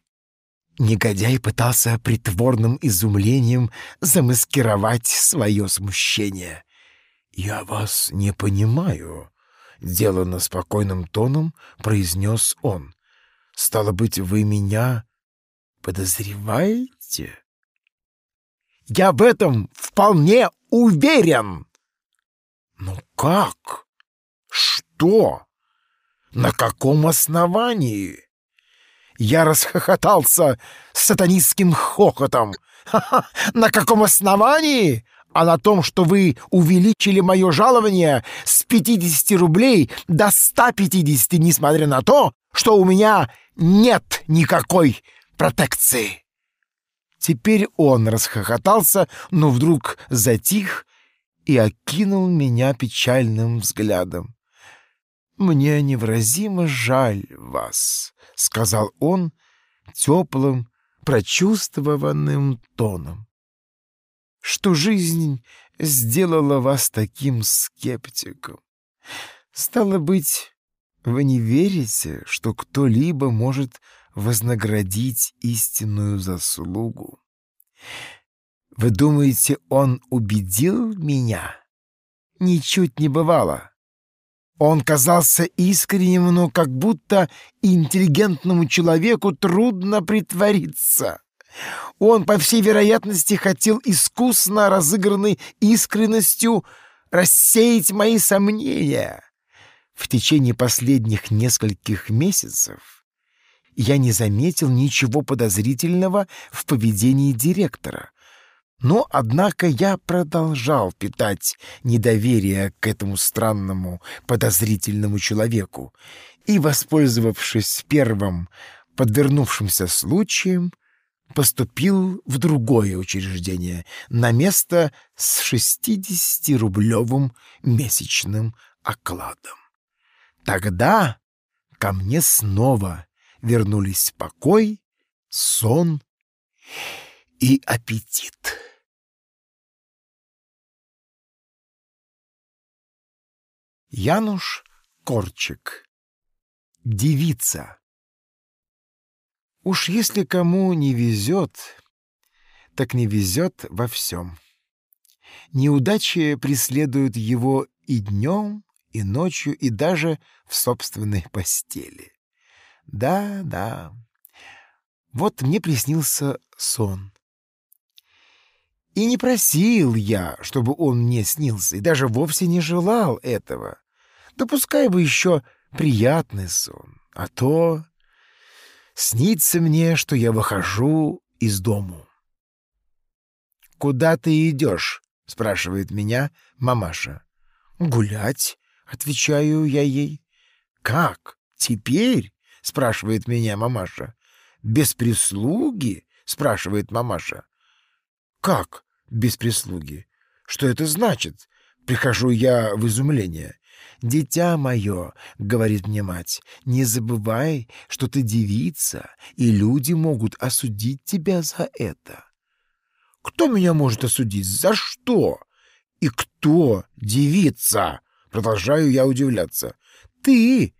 Негодяй пытался притворным изумлением замаскировать свое смущение. «Я вас не понимаю», — деланно спокойным тоном произнес он. «Стало быть, вы меня подозреваете?» «Я в этом вполне уверен!» «Ну как? Что? На каком основании?» Я расхохотался сатанистским хохотом. «Ха-ха! На каком основании? А на том, что вы увеличили мое жалование с 50 рублей до 150, несмотря на то, что у меня нет никакой протекции». Теперь он расхохотался, но вдруг затих и окинул меня печальным взглядом. «Мне невразимо жаль вас», — сказал он теплым, прочувствованным тоном. «Что жизнь сделала вас таким скептиком? Стало быть, вы не верите, что кто-либо может вознаградить истинную заслугу? Вы думаете, он убедил меня? Ничуть не бывало. Он казался искренним, но как будто интеллигентному человеку трудно притвориться. Он, по всей вероятности, хотел искусно разыгранной искренностью рассеять мои сомнения. В течение последних нескольких месяцев я не заметил ничего подозрительного в поведении директора, но, однако, я продолжал питать недоверие к этому странному, подозрительному человеку и, воспользовавшись первым подвернувшимся случаем, поступил в другое учреждение на место с 60-рублевым месячным окладом. Тогда ко мне снова вернулись покой, сон и аппетит. Януш Корчик. Девица. Уж если кому не везет, так не везет во всем. Неудачи преследуют его и днем, и ночью, и даже в собственной постели. Да, да. Вот мне приснился сон. И не просил я, чтобы он мне снился, и даже вовсе не желал этого. Да пускай бы еще приятный сон, а то снится мне, что я выхожу из дому. «Куда ты идешь?» — спрашивает меня мамаша. «Гулять», — отвечаю я ей. «Как? Теперь?» — спрашивает меня мамаша. «Без прислуги?» — спрашивает мамаша. «Как без прислуги? Что это значит?» Прихожу я в изумление. «Дитя мое», — говорит мне мать, — «не забывай, что ты девица, и люди могут осудить тебя за это». «Кто меня может осудить? За что?» «И кто девица?» — продолжаю я удивляться. «Ты!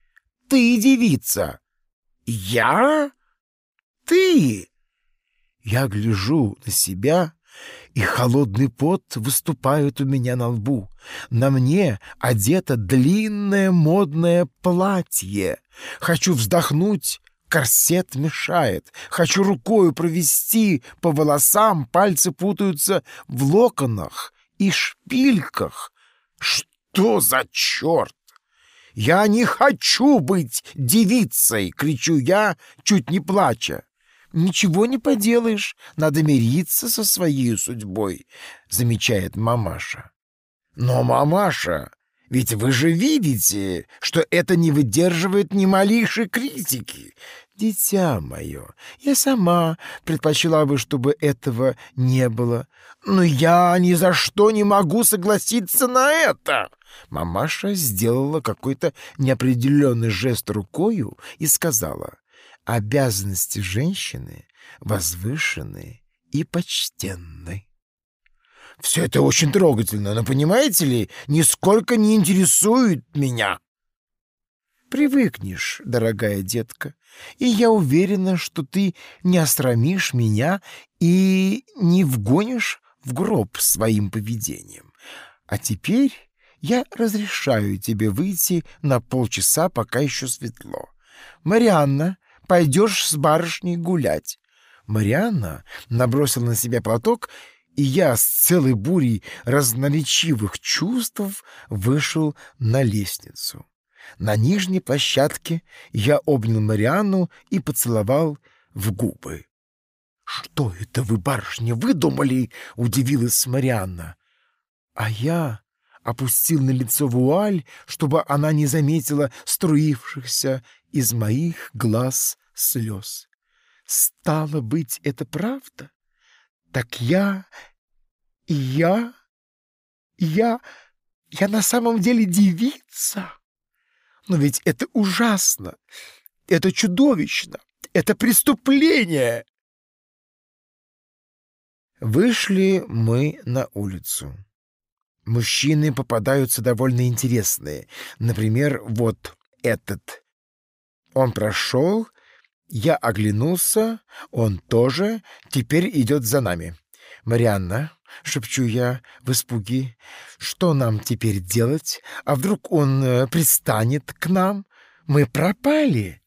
Ты девица!» «Я? Ты?» Я гляжу на себя и холодный пот выступает у меня на лбу. На мне одето длинное модное платье. Хочу вздохнуть, корсет мешает. Хочу рукою провести по волосам, пальцы путаются в локонах и шпильках. Что за черт? «Я не хочу быть девицей!» — кричу я, чуть не плача. «Ничего не поделаешь, надо мириться со своей судьбой», — замечает мамаша. «Но, мамаша, ведь вы же видите, что это не выдерживает ни малейшей критики. Дитя мое, я сама предпочла бы, чтобы этого не было. Но я ни за что не могу согласиться на это!» Мамаша сделала какой-то неопределенный жест рукою и сказала — обязанности женщины возвышены и почтенны. Все это очень трогательно, но, понимаете ли, нисколько не интересует меня. Привыкнешь, дорогая детка, и я уверена, что ты не остромишь меня и не вгонишь в гроб своим поведением. А теперь я разрешаю тебе выйти на полчаса, пока еще светло. Марианна, пойдешь с барышней гулять. Марианна набросила на себя платок, и я с целой бурей разноречивых чувств вышел на лестницу. На нижней площадке я обнял Марианну и поцеловал в губы. «Что это вы, барышня, выдумали?» — удивилась Марианна. А я опустил на лицо вуаль, чтобы она не заметила струившихся из моих глаз слез. Стало быть, это правда? Так я... я... я... я на самом деле девица? Но ведь это ужасно, это чудовищно, это преступление. Вышли мы на улицу. Мужчины попадаются довольно интересные. Например, вот этот. Он прошел я оглянулся, он тоже теперь идет за нами. Марианна, — шепчу я в испуге, — что нам теперь делать? А вдруг он э, пристанет к нам? Мы пропали.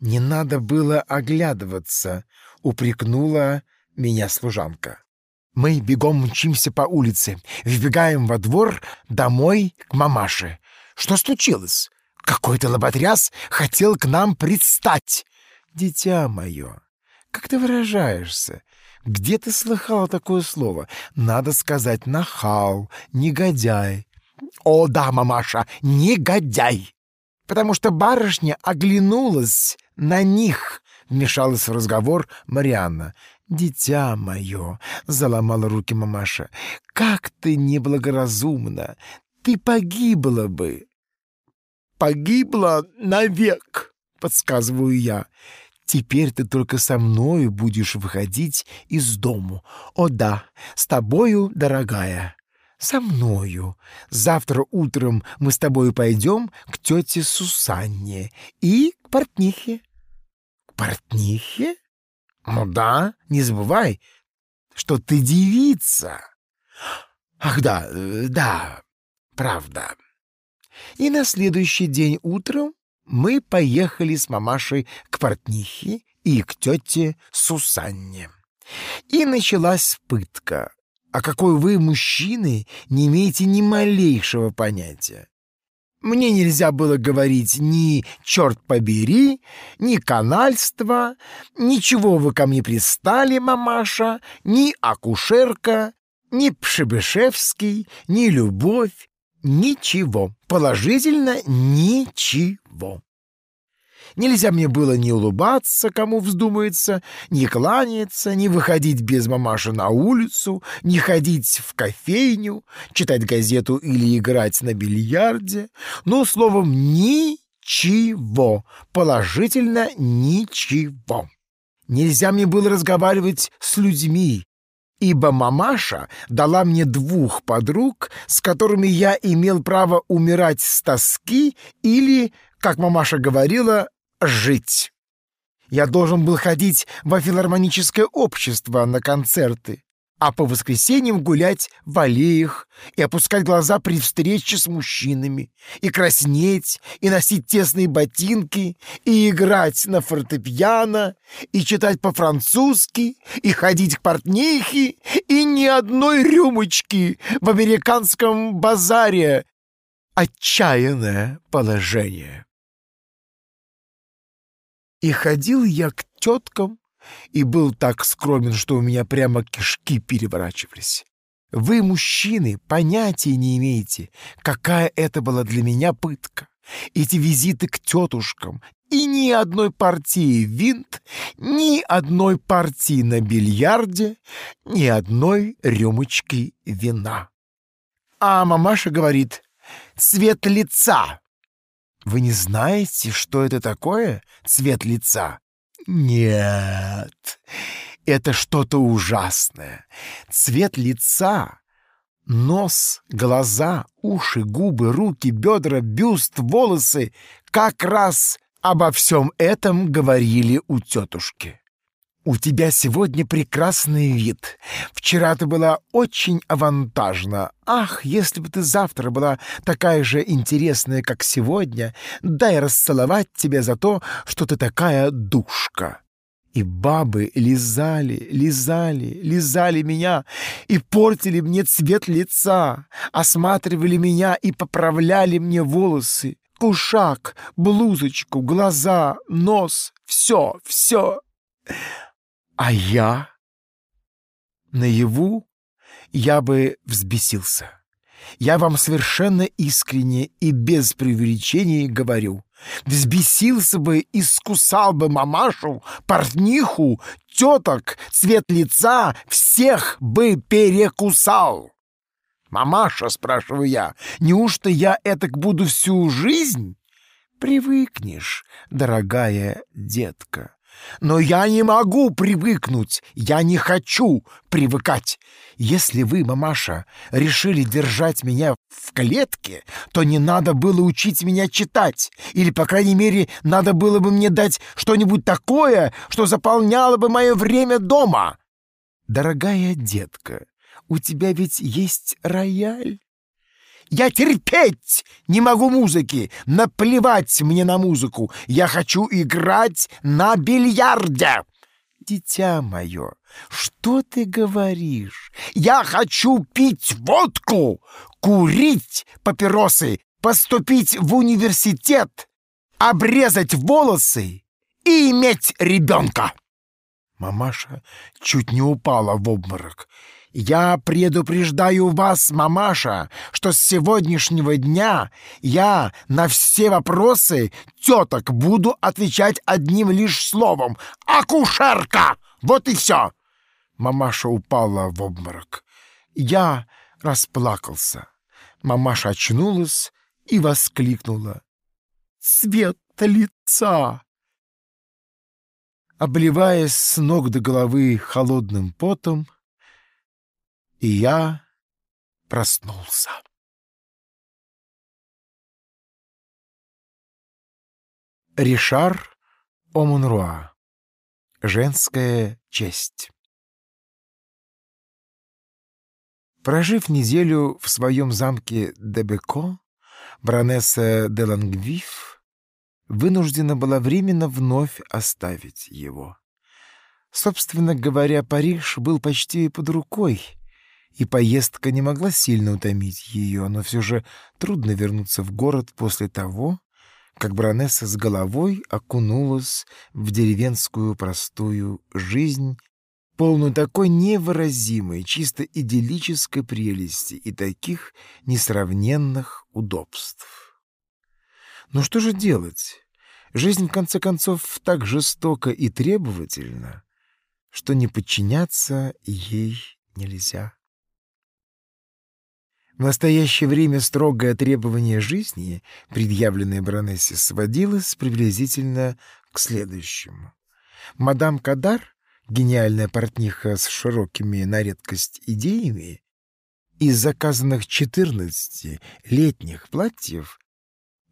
Не надо было оглядываться, — упрекнула меня служанка. Мы бегом мчимся по улице, вбегаем во двор, домой к мамаше. Что случилось? Какой-то лоботряс хотел к нам предстать. Дитя мое, как ты выражаешься? Где ты слыхала такое слово? Надо сказать нахал, негодяй. О да, мамаша, негодяй! Потому что барышня оглянулась на них, вмешалась в разговор Марианна. «Дитя мое!» — заломала руки мамаша. «Как ты неблагоразумна! Ты погибла бы!» «Погибла навек!» — подсказываю я. Теперь ты только со мною будешь выходить из дому. О да, с тобою, дорогая. Со мною. Завтра утром мы с тобою пойдем к тете Сусанне и к портнихе. К портнихе? Ну да, не забывай, что ты девица. Ах да, э, да, правда. И на следующий день утром мы поехали с мамашей к портнихе и к тете Сусанне. И началась пытка, о какой вы, мужчины, не имеете ни малейшего понятия. Мне нельзя было говорить ни «черт побери», ни «канальство», ничего вы ко мне пристали, мамаша, ни «акушерка», ни «Пшебышевский», ни «любовь», ничего, положительно ничего. Нельзя мне было ни улыбаться, кому вздумается, ни кланяться, ни выходить без мамаши на улицу, ни ходить в кофейню, читать газету или играть на бильярде. Ну, словом, ничего, положительно ничего. Нельзя мне было разговаривать с людьми, ибо мамаша дала мне двух подруг, с которыми я имел право умирать с тоски или, как мамаша говорила, жить. Я должен был ходить во филармоническое общество на концерты, а по воскресеньям гулять в аллеях и опускать глаза при встрече с мужчинами, и краснеть, и носить тесные ботинки, и играть на фортепиано, и читать по-французски, и ходить к портнихе, и ни одной рюмочки в американском базаре. Отчаянное положение. И ходил я к теткам, и был так скромен, что у меня прямо кишки переворачивались. Вы, мужчины, понятия не имеете, какая это была для меня пытка. Эти визиты к тетушкам, и ни одной партии винт, ни одной партии на бильярде, ни одной рюмочки вина. А мамаша говорит «цвет лица». Вы не знаете, что это такое, цвет лица? Нет, это что-то ужасное. Цвет лица, нос, глаза, уши, губы, руки, бедра, бюст, волосы — как раз обо всем этом говорили у тетушки. «У тебя сегодня прекрасный вид. Вчера ты была очень авантажна. Ах, если бы ты завтра была такая же интересная, как сегодня, дай расцеловать тебя за то, что ты такая душка». И бабы лизали, лизали, лизали меня и портили мне цвет лица, осматривали меня и поправляли мне волосы, кушак, блузочку, глаза, нос, все, все. А я? Наяву я бы взбесился. Я вам совершенно искренне и без преувеличений говорю. Взбесился бы и скусал бы мамашу, портниху, теток, цвет лица, всех бы перекусал. «Мамаша», — спрашиваю я, — «неужто я этак буду всю жизнь?» «Привыкнешь, дорогая детка. Но я не могу привыкнуть, я не хочу привыкать. Если вы, мамаша, решили держать меня в клетке, то не надо было учить меня читать, или, по крайней мере, надо было бы мне дать что-нибудь такое, что заполняло бы мое время дома. «Дорогая детка, у тебя ведь есть рояль?» «Я терпеть не могу музыки! Наплевать мне на музыку! Я хочу играть на бильярде!» «Дитя мое, что ты говоришь? Я хочу пить водку, курить папиросы, поступить в университет, обрезать волосы и иметь ребенка!» Мамаша чуть не упала в обморок. «Я предупреждаю вас, мамаша, что с сегодняшнего дня я на все вопросы теток буду отвечать одним лишь словом «Акушерка!» Вот и все!» Мамаша упала в обморок. Я расплакался. Мамаша очнулась и воскликнула. «Цвет лица!» Обливаясь с ног до головы холодным потом, и я проснулся. Ришар Омунруа. Женская честь. Прожив неделю в своем замке Дебеко, баронесса де Лангвиф вынуждена была временно вновь оставить его. Собственно говоря, Париж был почти под рукой — и поездка не могла сильно утомить ее, но все же трудно вернуться в город после того, как баронесса с головой окунулась в деревенскую простую жизнь, полную такой невыразимой, чисто идиллической прелести и таких несравненных удобств. Но что же делать? Жизнь, в конце концов, так жестока и требовательна, что не подчиняться ей нельзя. В настоящее время строгое требование жизни, предъявленное баронессе, сводилось приблизительно к следующему. Мадам Кадар, гениальная портниха с широкими на редкость идеями, из заказанных 14 летних платьев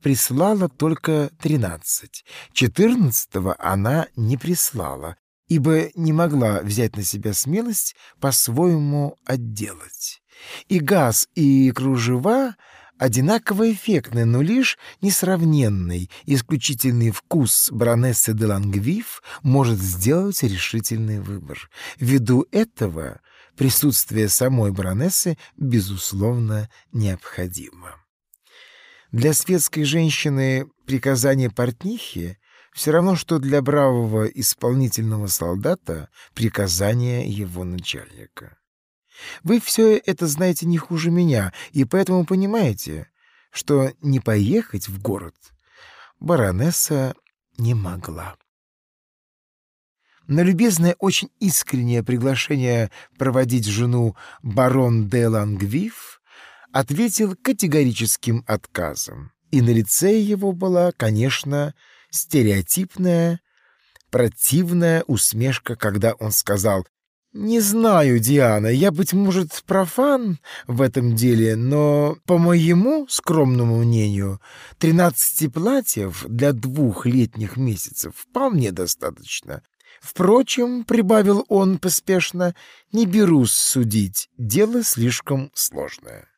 прислала только 13. 14 она не прислала, ибо не могла взять на себя смелость по-своему отделать. И газ, и кружева одинаково эффектны, но лишь несравненный, исключительный вкус баронессы де Лангвив может сделать решительный выбор. Ввиду этого присутствие самой баронессы, безусловно, необходимо. Для светской женщины приказание портнихи все равно, что для бравого исполнительного солдата приказание его начальника. Вы все это знаете не хуже меня, и поэтому понимаете, что не поехать в город баронесса не могла. На любезное, очень искреннее приглашение проводить жену барон де Лангвив ответил категорическим отказом, и на лице его была, конечно, стереотипная, противная усмешка, когда он сказал «Не знаю, Диана, я, быть может, профан в этом деле, но, по моему скромному мнению, тринадцати платьев для двух летних месяцев вполне достаточно. Впрочем, — прибавил он поспешно, — не берусь судить, дело слишком сложное».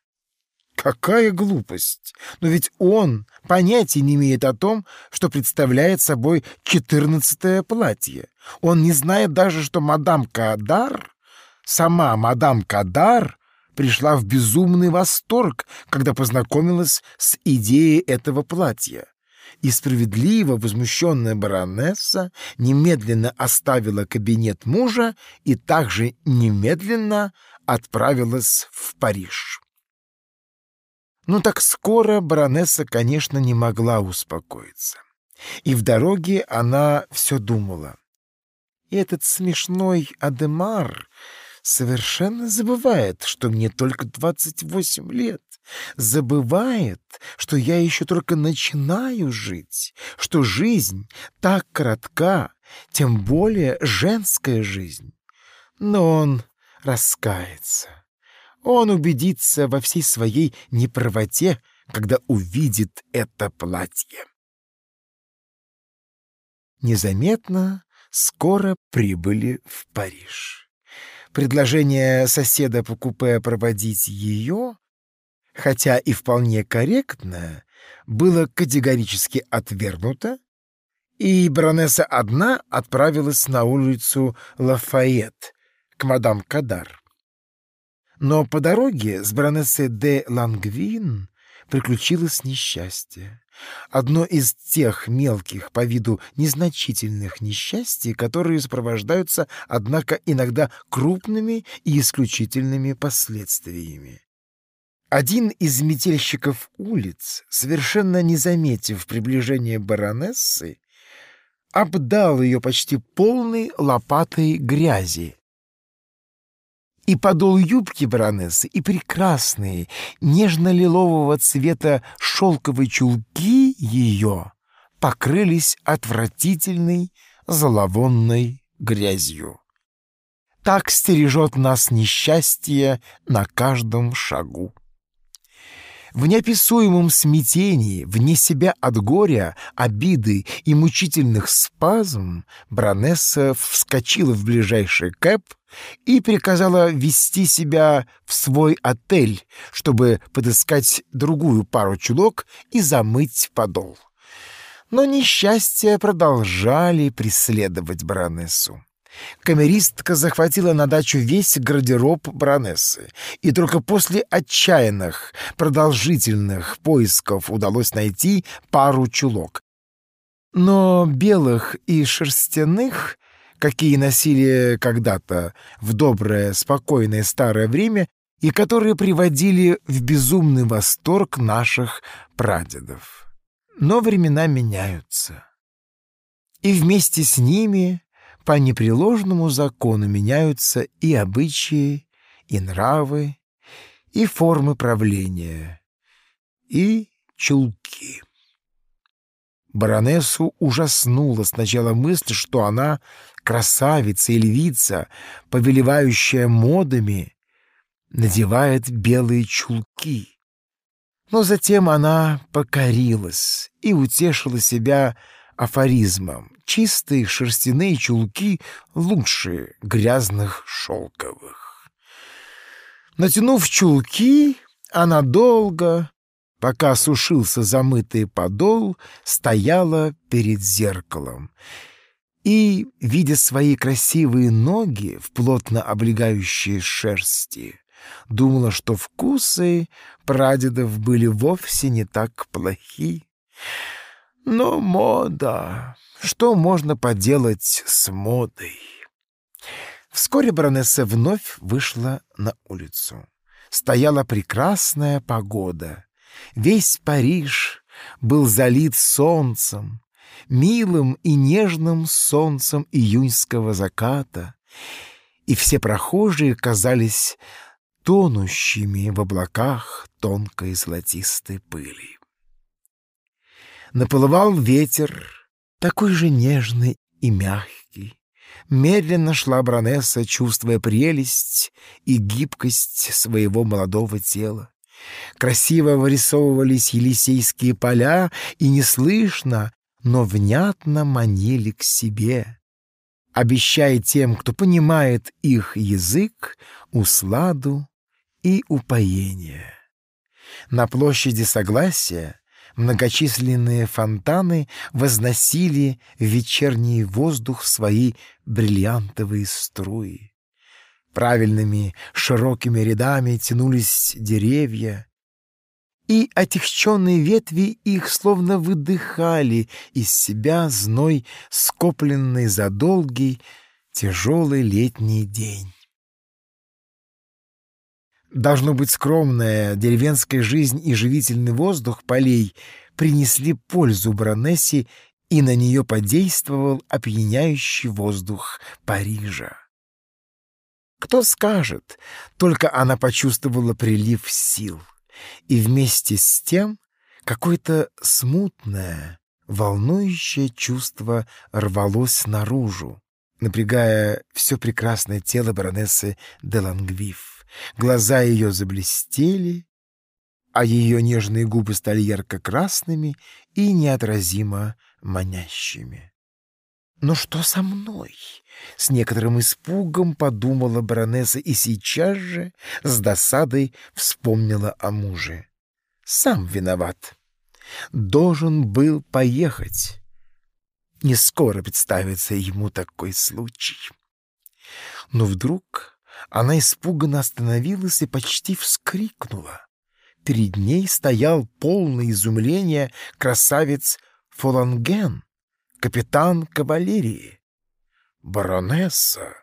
Какая глупость! Но ведь он понятия не имеет о том, что представляет собой четырнадцатое платье. Он не знает даже, что мадам Кадар, сама мадам Кадар, пришла в безумный восторг, когда познакомилась с идеей этого платья. И справедливо возмущенная баронесса немедленно оставила кабинет мужа и также немедленно отправилась в Париж. Ну так скоро баронесса, конечно, не могла успокоиться. И в дороге она все думала. И этот смешной Адемар совершенно забывает, что мне только двадцать восемь лет. Забывает, что я еще только начинаю жить, что жизнь так коротка, тем более женская жизнь. Но он раскается. Он убедится во всей своей неправоте, когда увидит это платье. Незаметно скоро прибыли в Париж. Предложение соседа по купе проводить ее, хотя и вполне корректно, было категорически отвергнуто, и баронесса одна отправилась на улицу Лафайет к мадам Кадар. Но по дороге с баронессой де Лангвин приключилось несчастье. Одно из тех мелких, по виду незначительных несчастий, которые сопровождаются, однако, иногда крупными и исключительными последствиями. Один из метельщиков улиц, совершенно не заметив приближения баронессы, обдал ее почти полной лопатой грязи. И подол юбки баронессы, и прекрасные, нежно-лилового цвета шелковые чулки ее покрылись отвратительной зловонной грязью. Так стережет нас несчастье на каждом шагу. В неописуемом смятении, вне себя от горя, обиды и мучительных спазм, Бронесса вскочила в ближайший кэп и приказала вести себя в свой отель, чтобы подыскать другую пару чулок и замыть подол. Но несчастья продолжали преследовать баронессу. Камеристка захватила на дачу весь гардероб баронессы, и только после отчаянных, продолжительных поисков удалось найти пару чулок. Но белых и шерстяных, какие носили когда-то в доброе, спокойное старое время и которые приводили в безумный восторг наших прадедов. Но времена меняются. И вместе с ними по непреложному закону меняются и обычаи, и нравы, и формы правления, и чулки. Баронессу ужаснула сначала мысль, что она красавица и львица, повелевающая модами, надевает белые чулки. Но затем она покорилась и утешила себя афоризмом. Чистые шерстяные чулки лучше грязных шелковых. Натянув чулки, она долго, пока сушился замытый подол, стояла перед зеркалом и, видя свои красивые ноги в плотно облегающей шерсти, думала, что вкусы прадедов были вовсе не так плохи. Но мода... Что можно поделать с модой? Вскоре баронесса вновь вышла на улицу. Стояла прекрасная погода. Весь Париж был залит солнцем, милым и нежным солнцем июньского заката, и все прохожие казались тонущими в облаках тонкой золотистой пыли наплывал ветер, такой же нежный и мягкий. Медленно шла Бронесса, чувствуя прелесть и гибкость своего молодого тела. Красиво вырисовывались Елисейские поля, и неслышно, но внятно манили к себе, обещая тем, кто понимает их язык, усладу и упоение. На площади Согласия Многочисленные фонтаны возносили в вечерний воздух свои бриллиантовые струи. Правильными широкими рядами тянулись деревья, и отягченные ветви их словно выдыхали из себя зной, скопленный за долгий, тяжелый летний день. Должно быть, скромная деревенская жизнь и живительный воздух полей принесли пользу баронессе, и на нее подействовал опьяняющий воздух Парижа. Кто скажет, только она почувствовала прилив сил, и вместе с тем какое-то смутное, волнующее чувство рвалось наружу, напрягая все прекрасное тело баронессы де Лангвиф. Глаза ее заблестели, а ее нежные губы стали ярко-красными и неотразимо манящими. Но что со мной? С некоторым испугом подумала баронесса и сейчас же с досадой вспомнила о муже. Сам виноват. Должен был поехать. Не скоро представится ему такой случай. Но вдруг она испуганно остановилась и почти вскрикнула. Перед ней стоял полный изумления красавец Фоланген, капитан кавалерии. «Баронесса,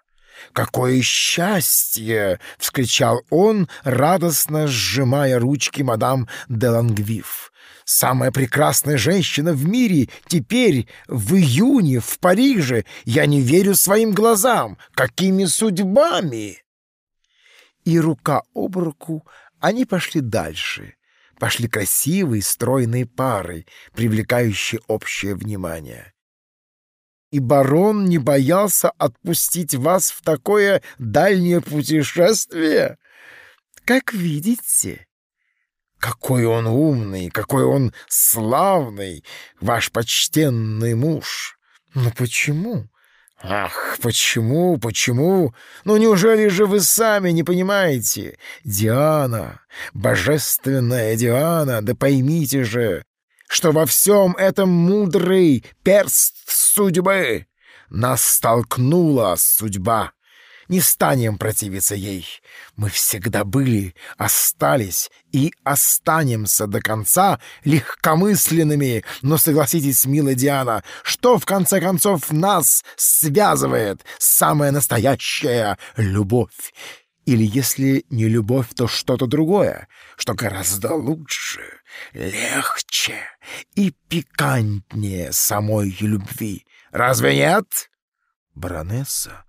какое счастье!» — вскричал он, радостно сжимая ручки мадам де Лангвив. «Самая прекрасная женщина в мире теперь, в июне, в Париже! Я не верю своим глазам! Какими судьбами!» И рука об руку они пошли дальше, пошли красивой, стройной парой, привлекающей общее внимание и барон не боялся отпустить вас в такое дальнее путешествие? Как видите, какой он умный, какой он славный, ваш почтенный муж. Но почему? Ах, почему, почему? Ну неужели же вы сами не понимаете? Диана, божественная Диана, да поймите же, что во всем этом мудрый перст судьбы. Нас столкнула судьба. Не станем противиться ей. Мы всегда были, остались и останемся до конца легкомысленными. Но согласитесь, милая Диана, что в конце концов нас связывает самая настоящая любовь? Или если не любовь, то что-то другое, что гораздо лучше, легче и пикантнее самой любви. Разве нет? Баронесса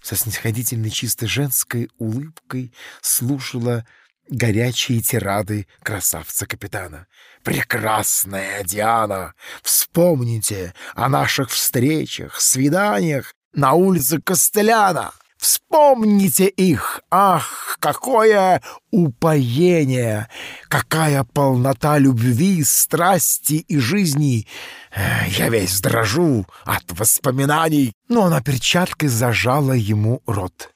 со снисходительной чисто женской улыбкой слушала горячие тирады красавца-капитана. «Прекрасная Диана! Вспомните о наших встречах, свиданиях на улице Костеляна!» Вспомните их! Ах, какое упоение! Какая полнота любви, страсти и жизни! Я весь дрожу от воспоминаний!» Но она перчаткой зажала ему рот.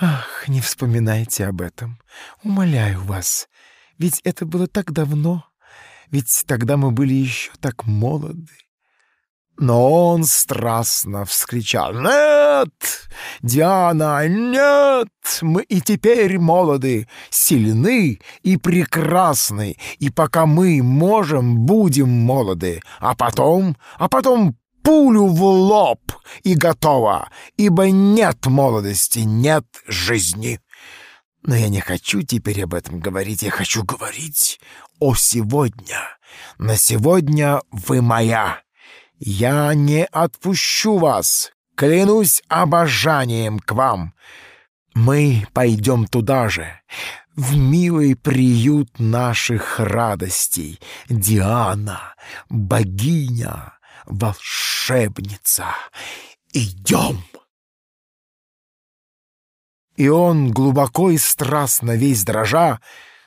«Ах, не вспоминайте об этом. Умоляю вас. Ведь это было так давно. Ведь тогда мы были еще так молоды. Но он страстно вскричал «Нет! Диана, нет! Мы и теперь молоды, сильны и прекрасны, и пока мы можем, будем молоды, а потом, а потом пулю в лоб и готово, ибо нет молодости, нет жизни». Но я не хочу теперь об этом говорить, я хочу говорить о сегодня. На сегодня вы моя. Я не отпущу вас, клянусь обожанием к вам. Мы пойдем туда же, в милый приют наших радостей. Диана, богиня, волшебница. Идем!» И он, глубоко и страстно весь дрожа,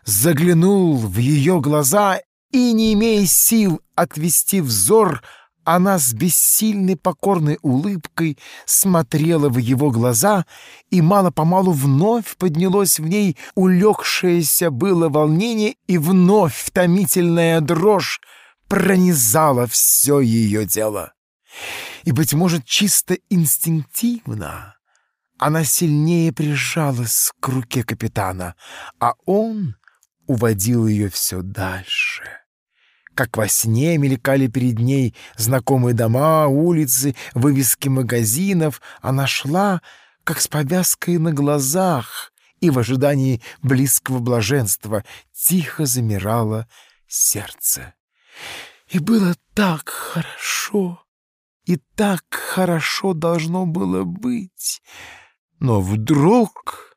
заглянул в ее глаза и, не имея сил отвести взор, она с бессильной покорной улыбкой смотрела в его глаза, и мало-помалу вновь поднялось в ней улегшееся было волнение, и вновь томительная дрожь пронизала все ее тело. И, быть может, чисто инстинктивно она сильнее прижалась к руке капитана, а он уводил ее все дальше как во сне мелькали перед ней знакомые дома, улицы, вывески магазинов. Она шла, как с повязкой на глазах, и в ожидании близкого блаженства тихо замирало сердце. И было так хорошо, и так хорошо должно было быть. Но вдруг...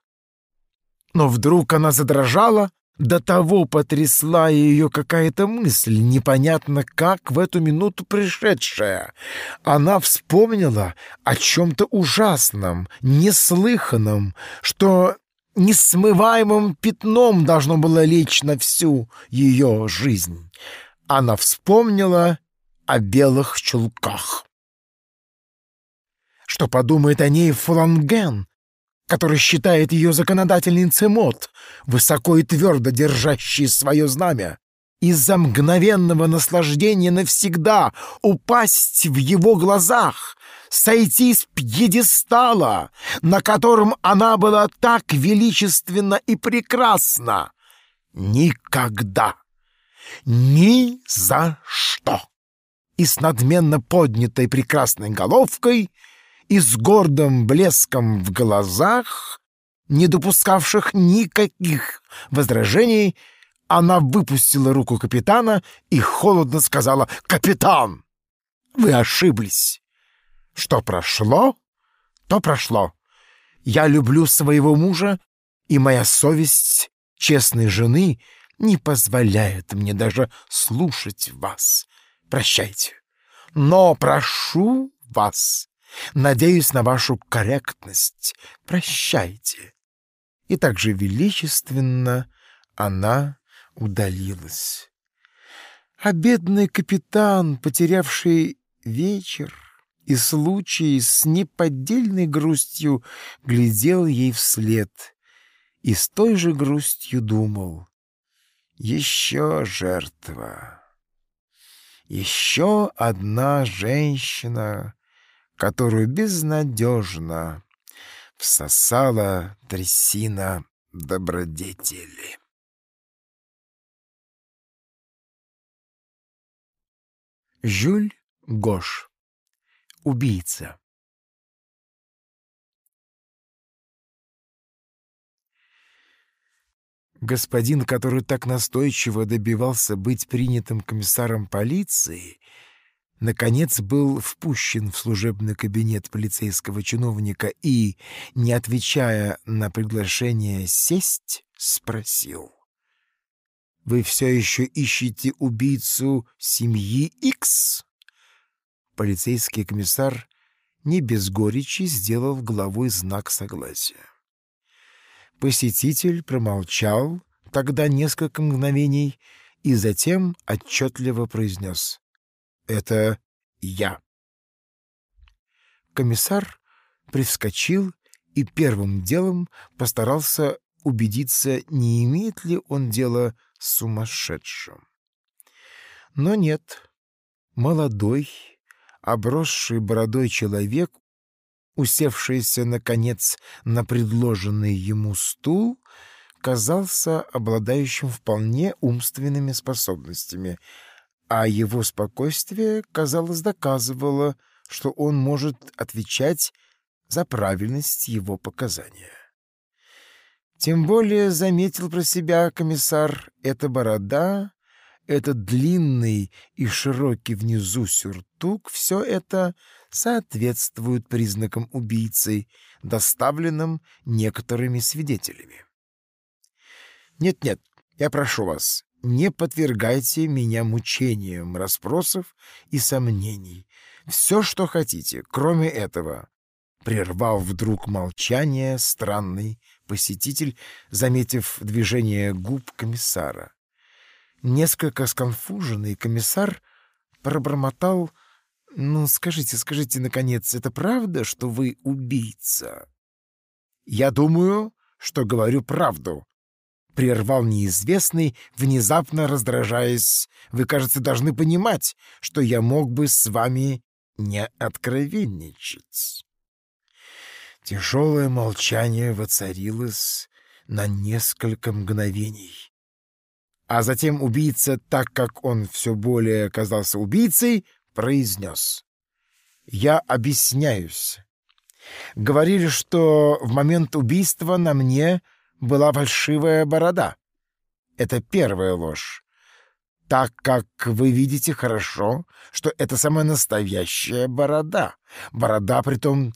Но вдруг она задрожала, до того потрясла ее какая-то мысль, непонятно как в эту минуту пришедшая. Она вспомнила о чем-то ужасном, неслыханном, что несмываемым пятном должно было лечь на всю ее жизнь. Она вспомнила о белых чулках. Что подумает о ней Фланген, который считает ее законодательницей мод, высоко и твердо держащий свое знамя? Из-за мгновенного наслаждения навсегда упасть в его глазах, сойти с пьедестала, на котором она была так величественна и прекрасна. Никогда! Ни за что! И с надменно поднятой прекрасной головкой и с гордым блеском в глазах, не допускавших никаких возражений, она выпустила руку капитана и холодно сказала «Капитан, вы ошиблись. Что прошло, то прошло. Я люблю своего мужа, и моя совесть честной жены не позволяет мне даже слушать вас. Прощайте. Но прошу вас, надеюсь на вашу корректность. Прощайте. И так же величественно она удалилась. А бедный капитан, потерявший вечер, и случай с неподдельной грустью глядел ей вслед и с той же грустью думал. Еще жертва. Еще одна женщина, которую безнадежно всосала трясина добродетели. Жюль Гош убийца. Господин, который так настойчиво добивался быть принятым комиссаром полиции, наконец был впущен в служебный кабинет полицейского чиновника и, не отвечая на приглашение сесть, спросил. «Вы все еще ищете убийцу семьи Икс?» Полицейский комиссар не без горечи сделал головой знак согласия. Посетитель промолчал тогда несколько мгновений и затем отчетливо произнес «Это я». Комиссар привскочил и первым делом постарался убедиться, не имеет ли он дело с сумасшедшим. Но нет, молодой, обросший бородой человек, усевшийся, наконец, на предложенный ему стул, казался обладающим вполне умственными способностями, а его спокойствие, казалось, доказывало, что он может отвечать за правильность его показания. Тем более заметил про себя комиссар, эта борода этот длинный и широкий внизу сюртук — все это соответствует признакам убийцы, доставленным некоторыми свидетелями. Нет-нет, я прошу вас, не подвергайте меня мучениям расспросов и сомнений. Все, что хотите, кроме этого. Прервал вдруг молчание странный посетитель, заметив движение губ комиссара. Несколько сконфуженный комиссар пробормотал «Ну, скажите, скажите, наконец, это правда, что вы убийца?» «Я думаю, что говорю правду», — прервал неизвестный, внезапно раздражаясь. «Вы, кажется, должны понимать, что я мог бы с вами не откровенничать». Тяжелое молчание воцарилось на несколько мгновений. А затем убийца, так как он все более оказался убийцей, произнес. «Я объясняюсь. Говорили, что в момент убийства на мне была фальшивая борода. Это первая ложь. Так как вы видите хорошо, что это самая настоящая борода. Борода, притом,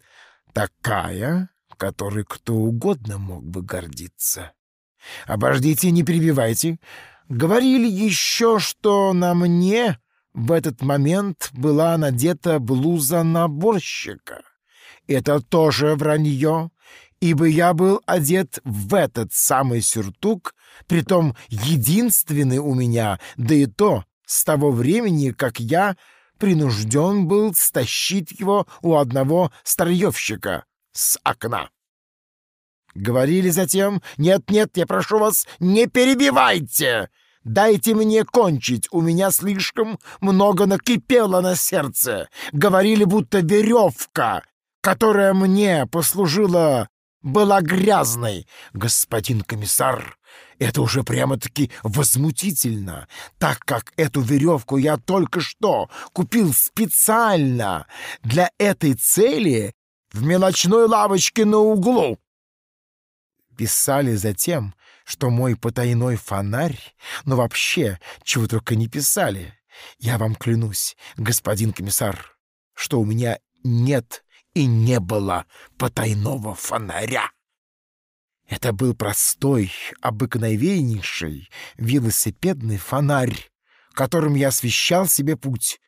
такая, которой кто угодно мог бы гордиться. Обождите, не перебивайте. Говорили еще, что на мне в этот момент была надета блуза наборщика. Это тоже вранье, ибо я был одет в этот самый сюртук, притом единственный у меня, да и то с того времени, как я принужден был стащить его у одного старьевщика с окна. Говорили затем, «Нет-нет, я прошу вас, не перебивайте! Дайте мне кончить, у меня слишком много накипело на сердце. Говорили, будто веревка, которая мне послужила, была грязной. Господин комиссар, это уже прямо-таки возмутительно, так как эту веревку я только что купил специально для этой цели в мелочной лавочке на углу. Писали затем, что мой потайной фонарь, но вообще чего только не писали. Я вам клянусь, господин комиссар, что у меня нет и не было потайного фонаря. Это был простой, обыкновеннейший велосипедный фонарь, которым я освещал себе путь.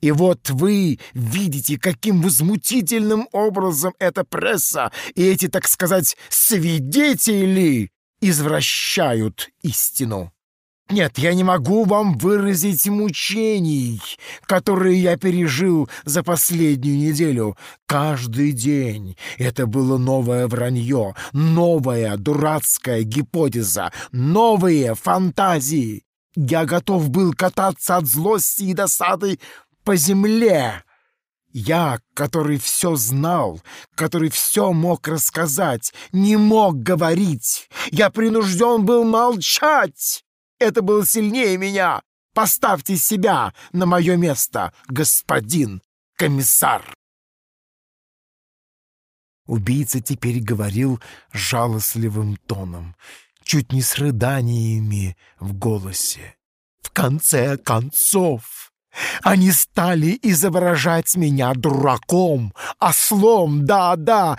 И вот вы видите, каким возмутительным образом эта пресса и эти, так сказать, свидетели извращают истину. Нет, я не могу вам выразить мучений, которые я пережил за последнюю неделю. Каждый день это было новое вранье, новая дурацкая гипотеза, новые фантазии. Я готов был кататься от злости и досады по земле. Я, который все знал, который все мог рассказать, не мог говорить. Я принужден был молчать. Это было сильнее меня. Поставьте себя на мое место, господин комиссар. Убийца теперь говорил жалостливым тоном, чуть не с рыданиями в голосе. В конце концов, они стали изображать меня дураком, ослом, да-да,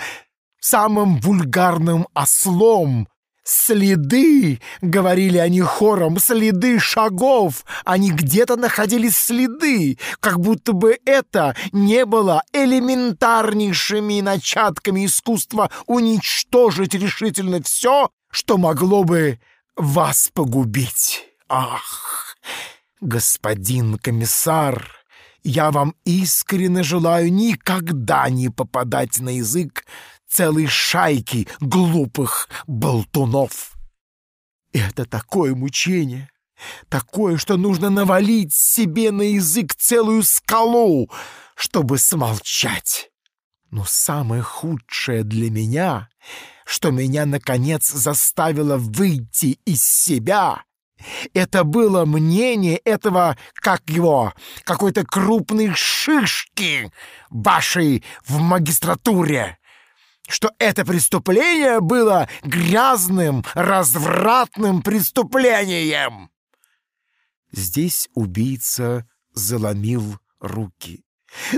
самым вульгарным ослом, «Следы!» — говорили они хором, «следы шагов!» Они где-то находили следы, как будто бы это не было элементарнейшими начатками искусства уничтожить решительно все, что могло бы вас погубить. Ах, господин комиссар, я вам искренне желаю никогда не попадать на язык целой шайки глупых болтунов. Это такое мучение, такое, что нужно навалить себе на язык целую скалу, чтобы смолчать. Но самое худшее для меня, что меня, наконец, заставило выйти из себя, это было мнение этого, как его, какой-то крупной шишки вашей в магистратуре что это преступление было грязным, развратным преступлением. Здесь убийца заломил руки.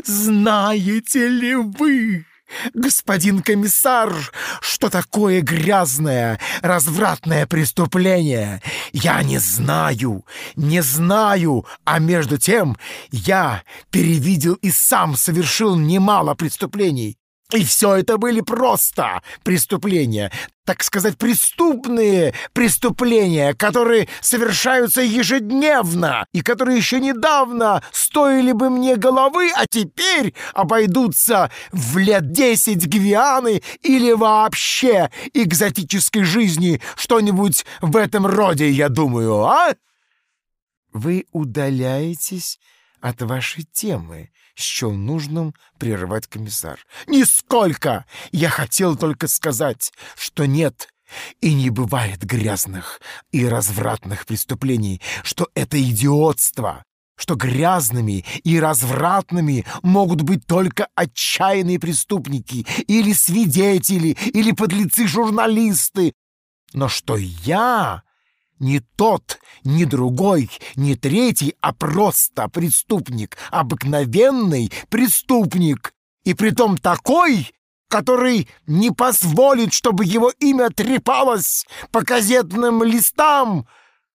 «Знаете ли вы, господин комиссар, что такое грязное, развратное преступление? Я не знаю, не знаю, а между тем я перевидел и сам совершил немало преступлений. И все это были просто преступления, так сказать, преступные преступления, которые совершаются ежедневно и которые еще недавно стоили бы мне головы, а теперь обойдутся в лет десять гвианы или вообще экзотической жизни, что-нибудь в этом роде, я думаю, а? Вы удаляетесь от вашей темы, счел нужным прерывать комиссар. «Нисколько! Я хотел только сказать, что нет и не бывает грязных и развратных преступлений, что это идиотство, что грязными и развратными могут быть только отчаянные преступники или свидетели, или подлецы-журналисты, но что я не тот, ни другой, ни третий, а просто преступник, обыкновенный преступник. И притом такой, который не позволит, чтобы его имя трепалось по газетным листам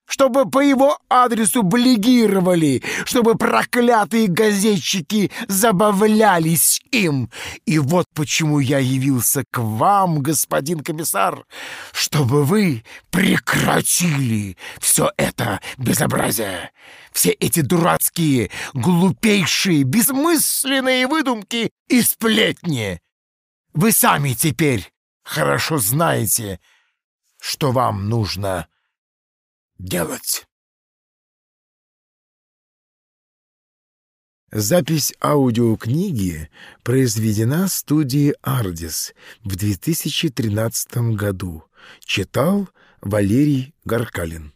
чтобы по его адресу блегировали, чтобы проклятые газетчики забавлялись им. И вот почему я явился к вам, господин комиссар, чтобы вы прекратили все это безобразие, все эти дурацкие, глупейшие, бессмысленные выдумки и сплетни. Вы сами теперь хорошо знаете, что вам нужно делать. Запись аудиокниги произведена студией «Ардис» в 2013 году. Читал Валерий Гаркалин.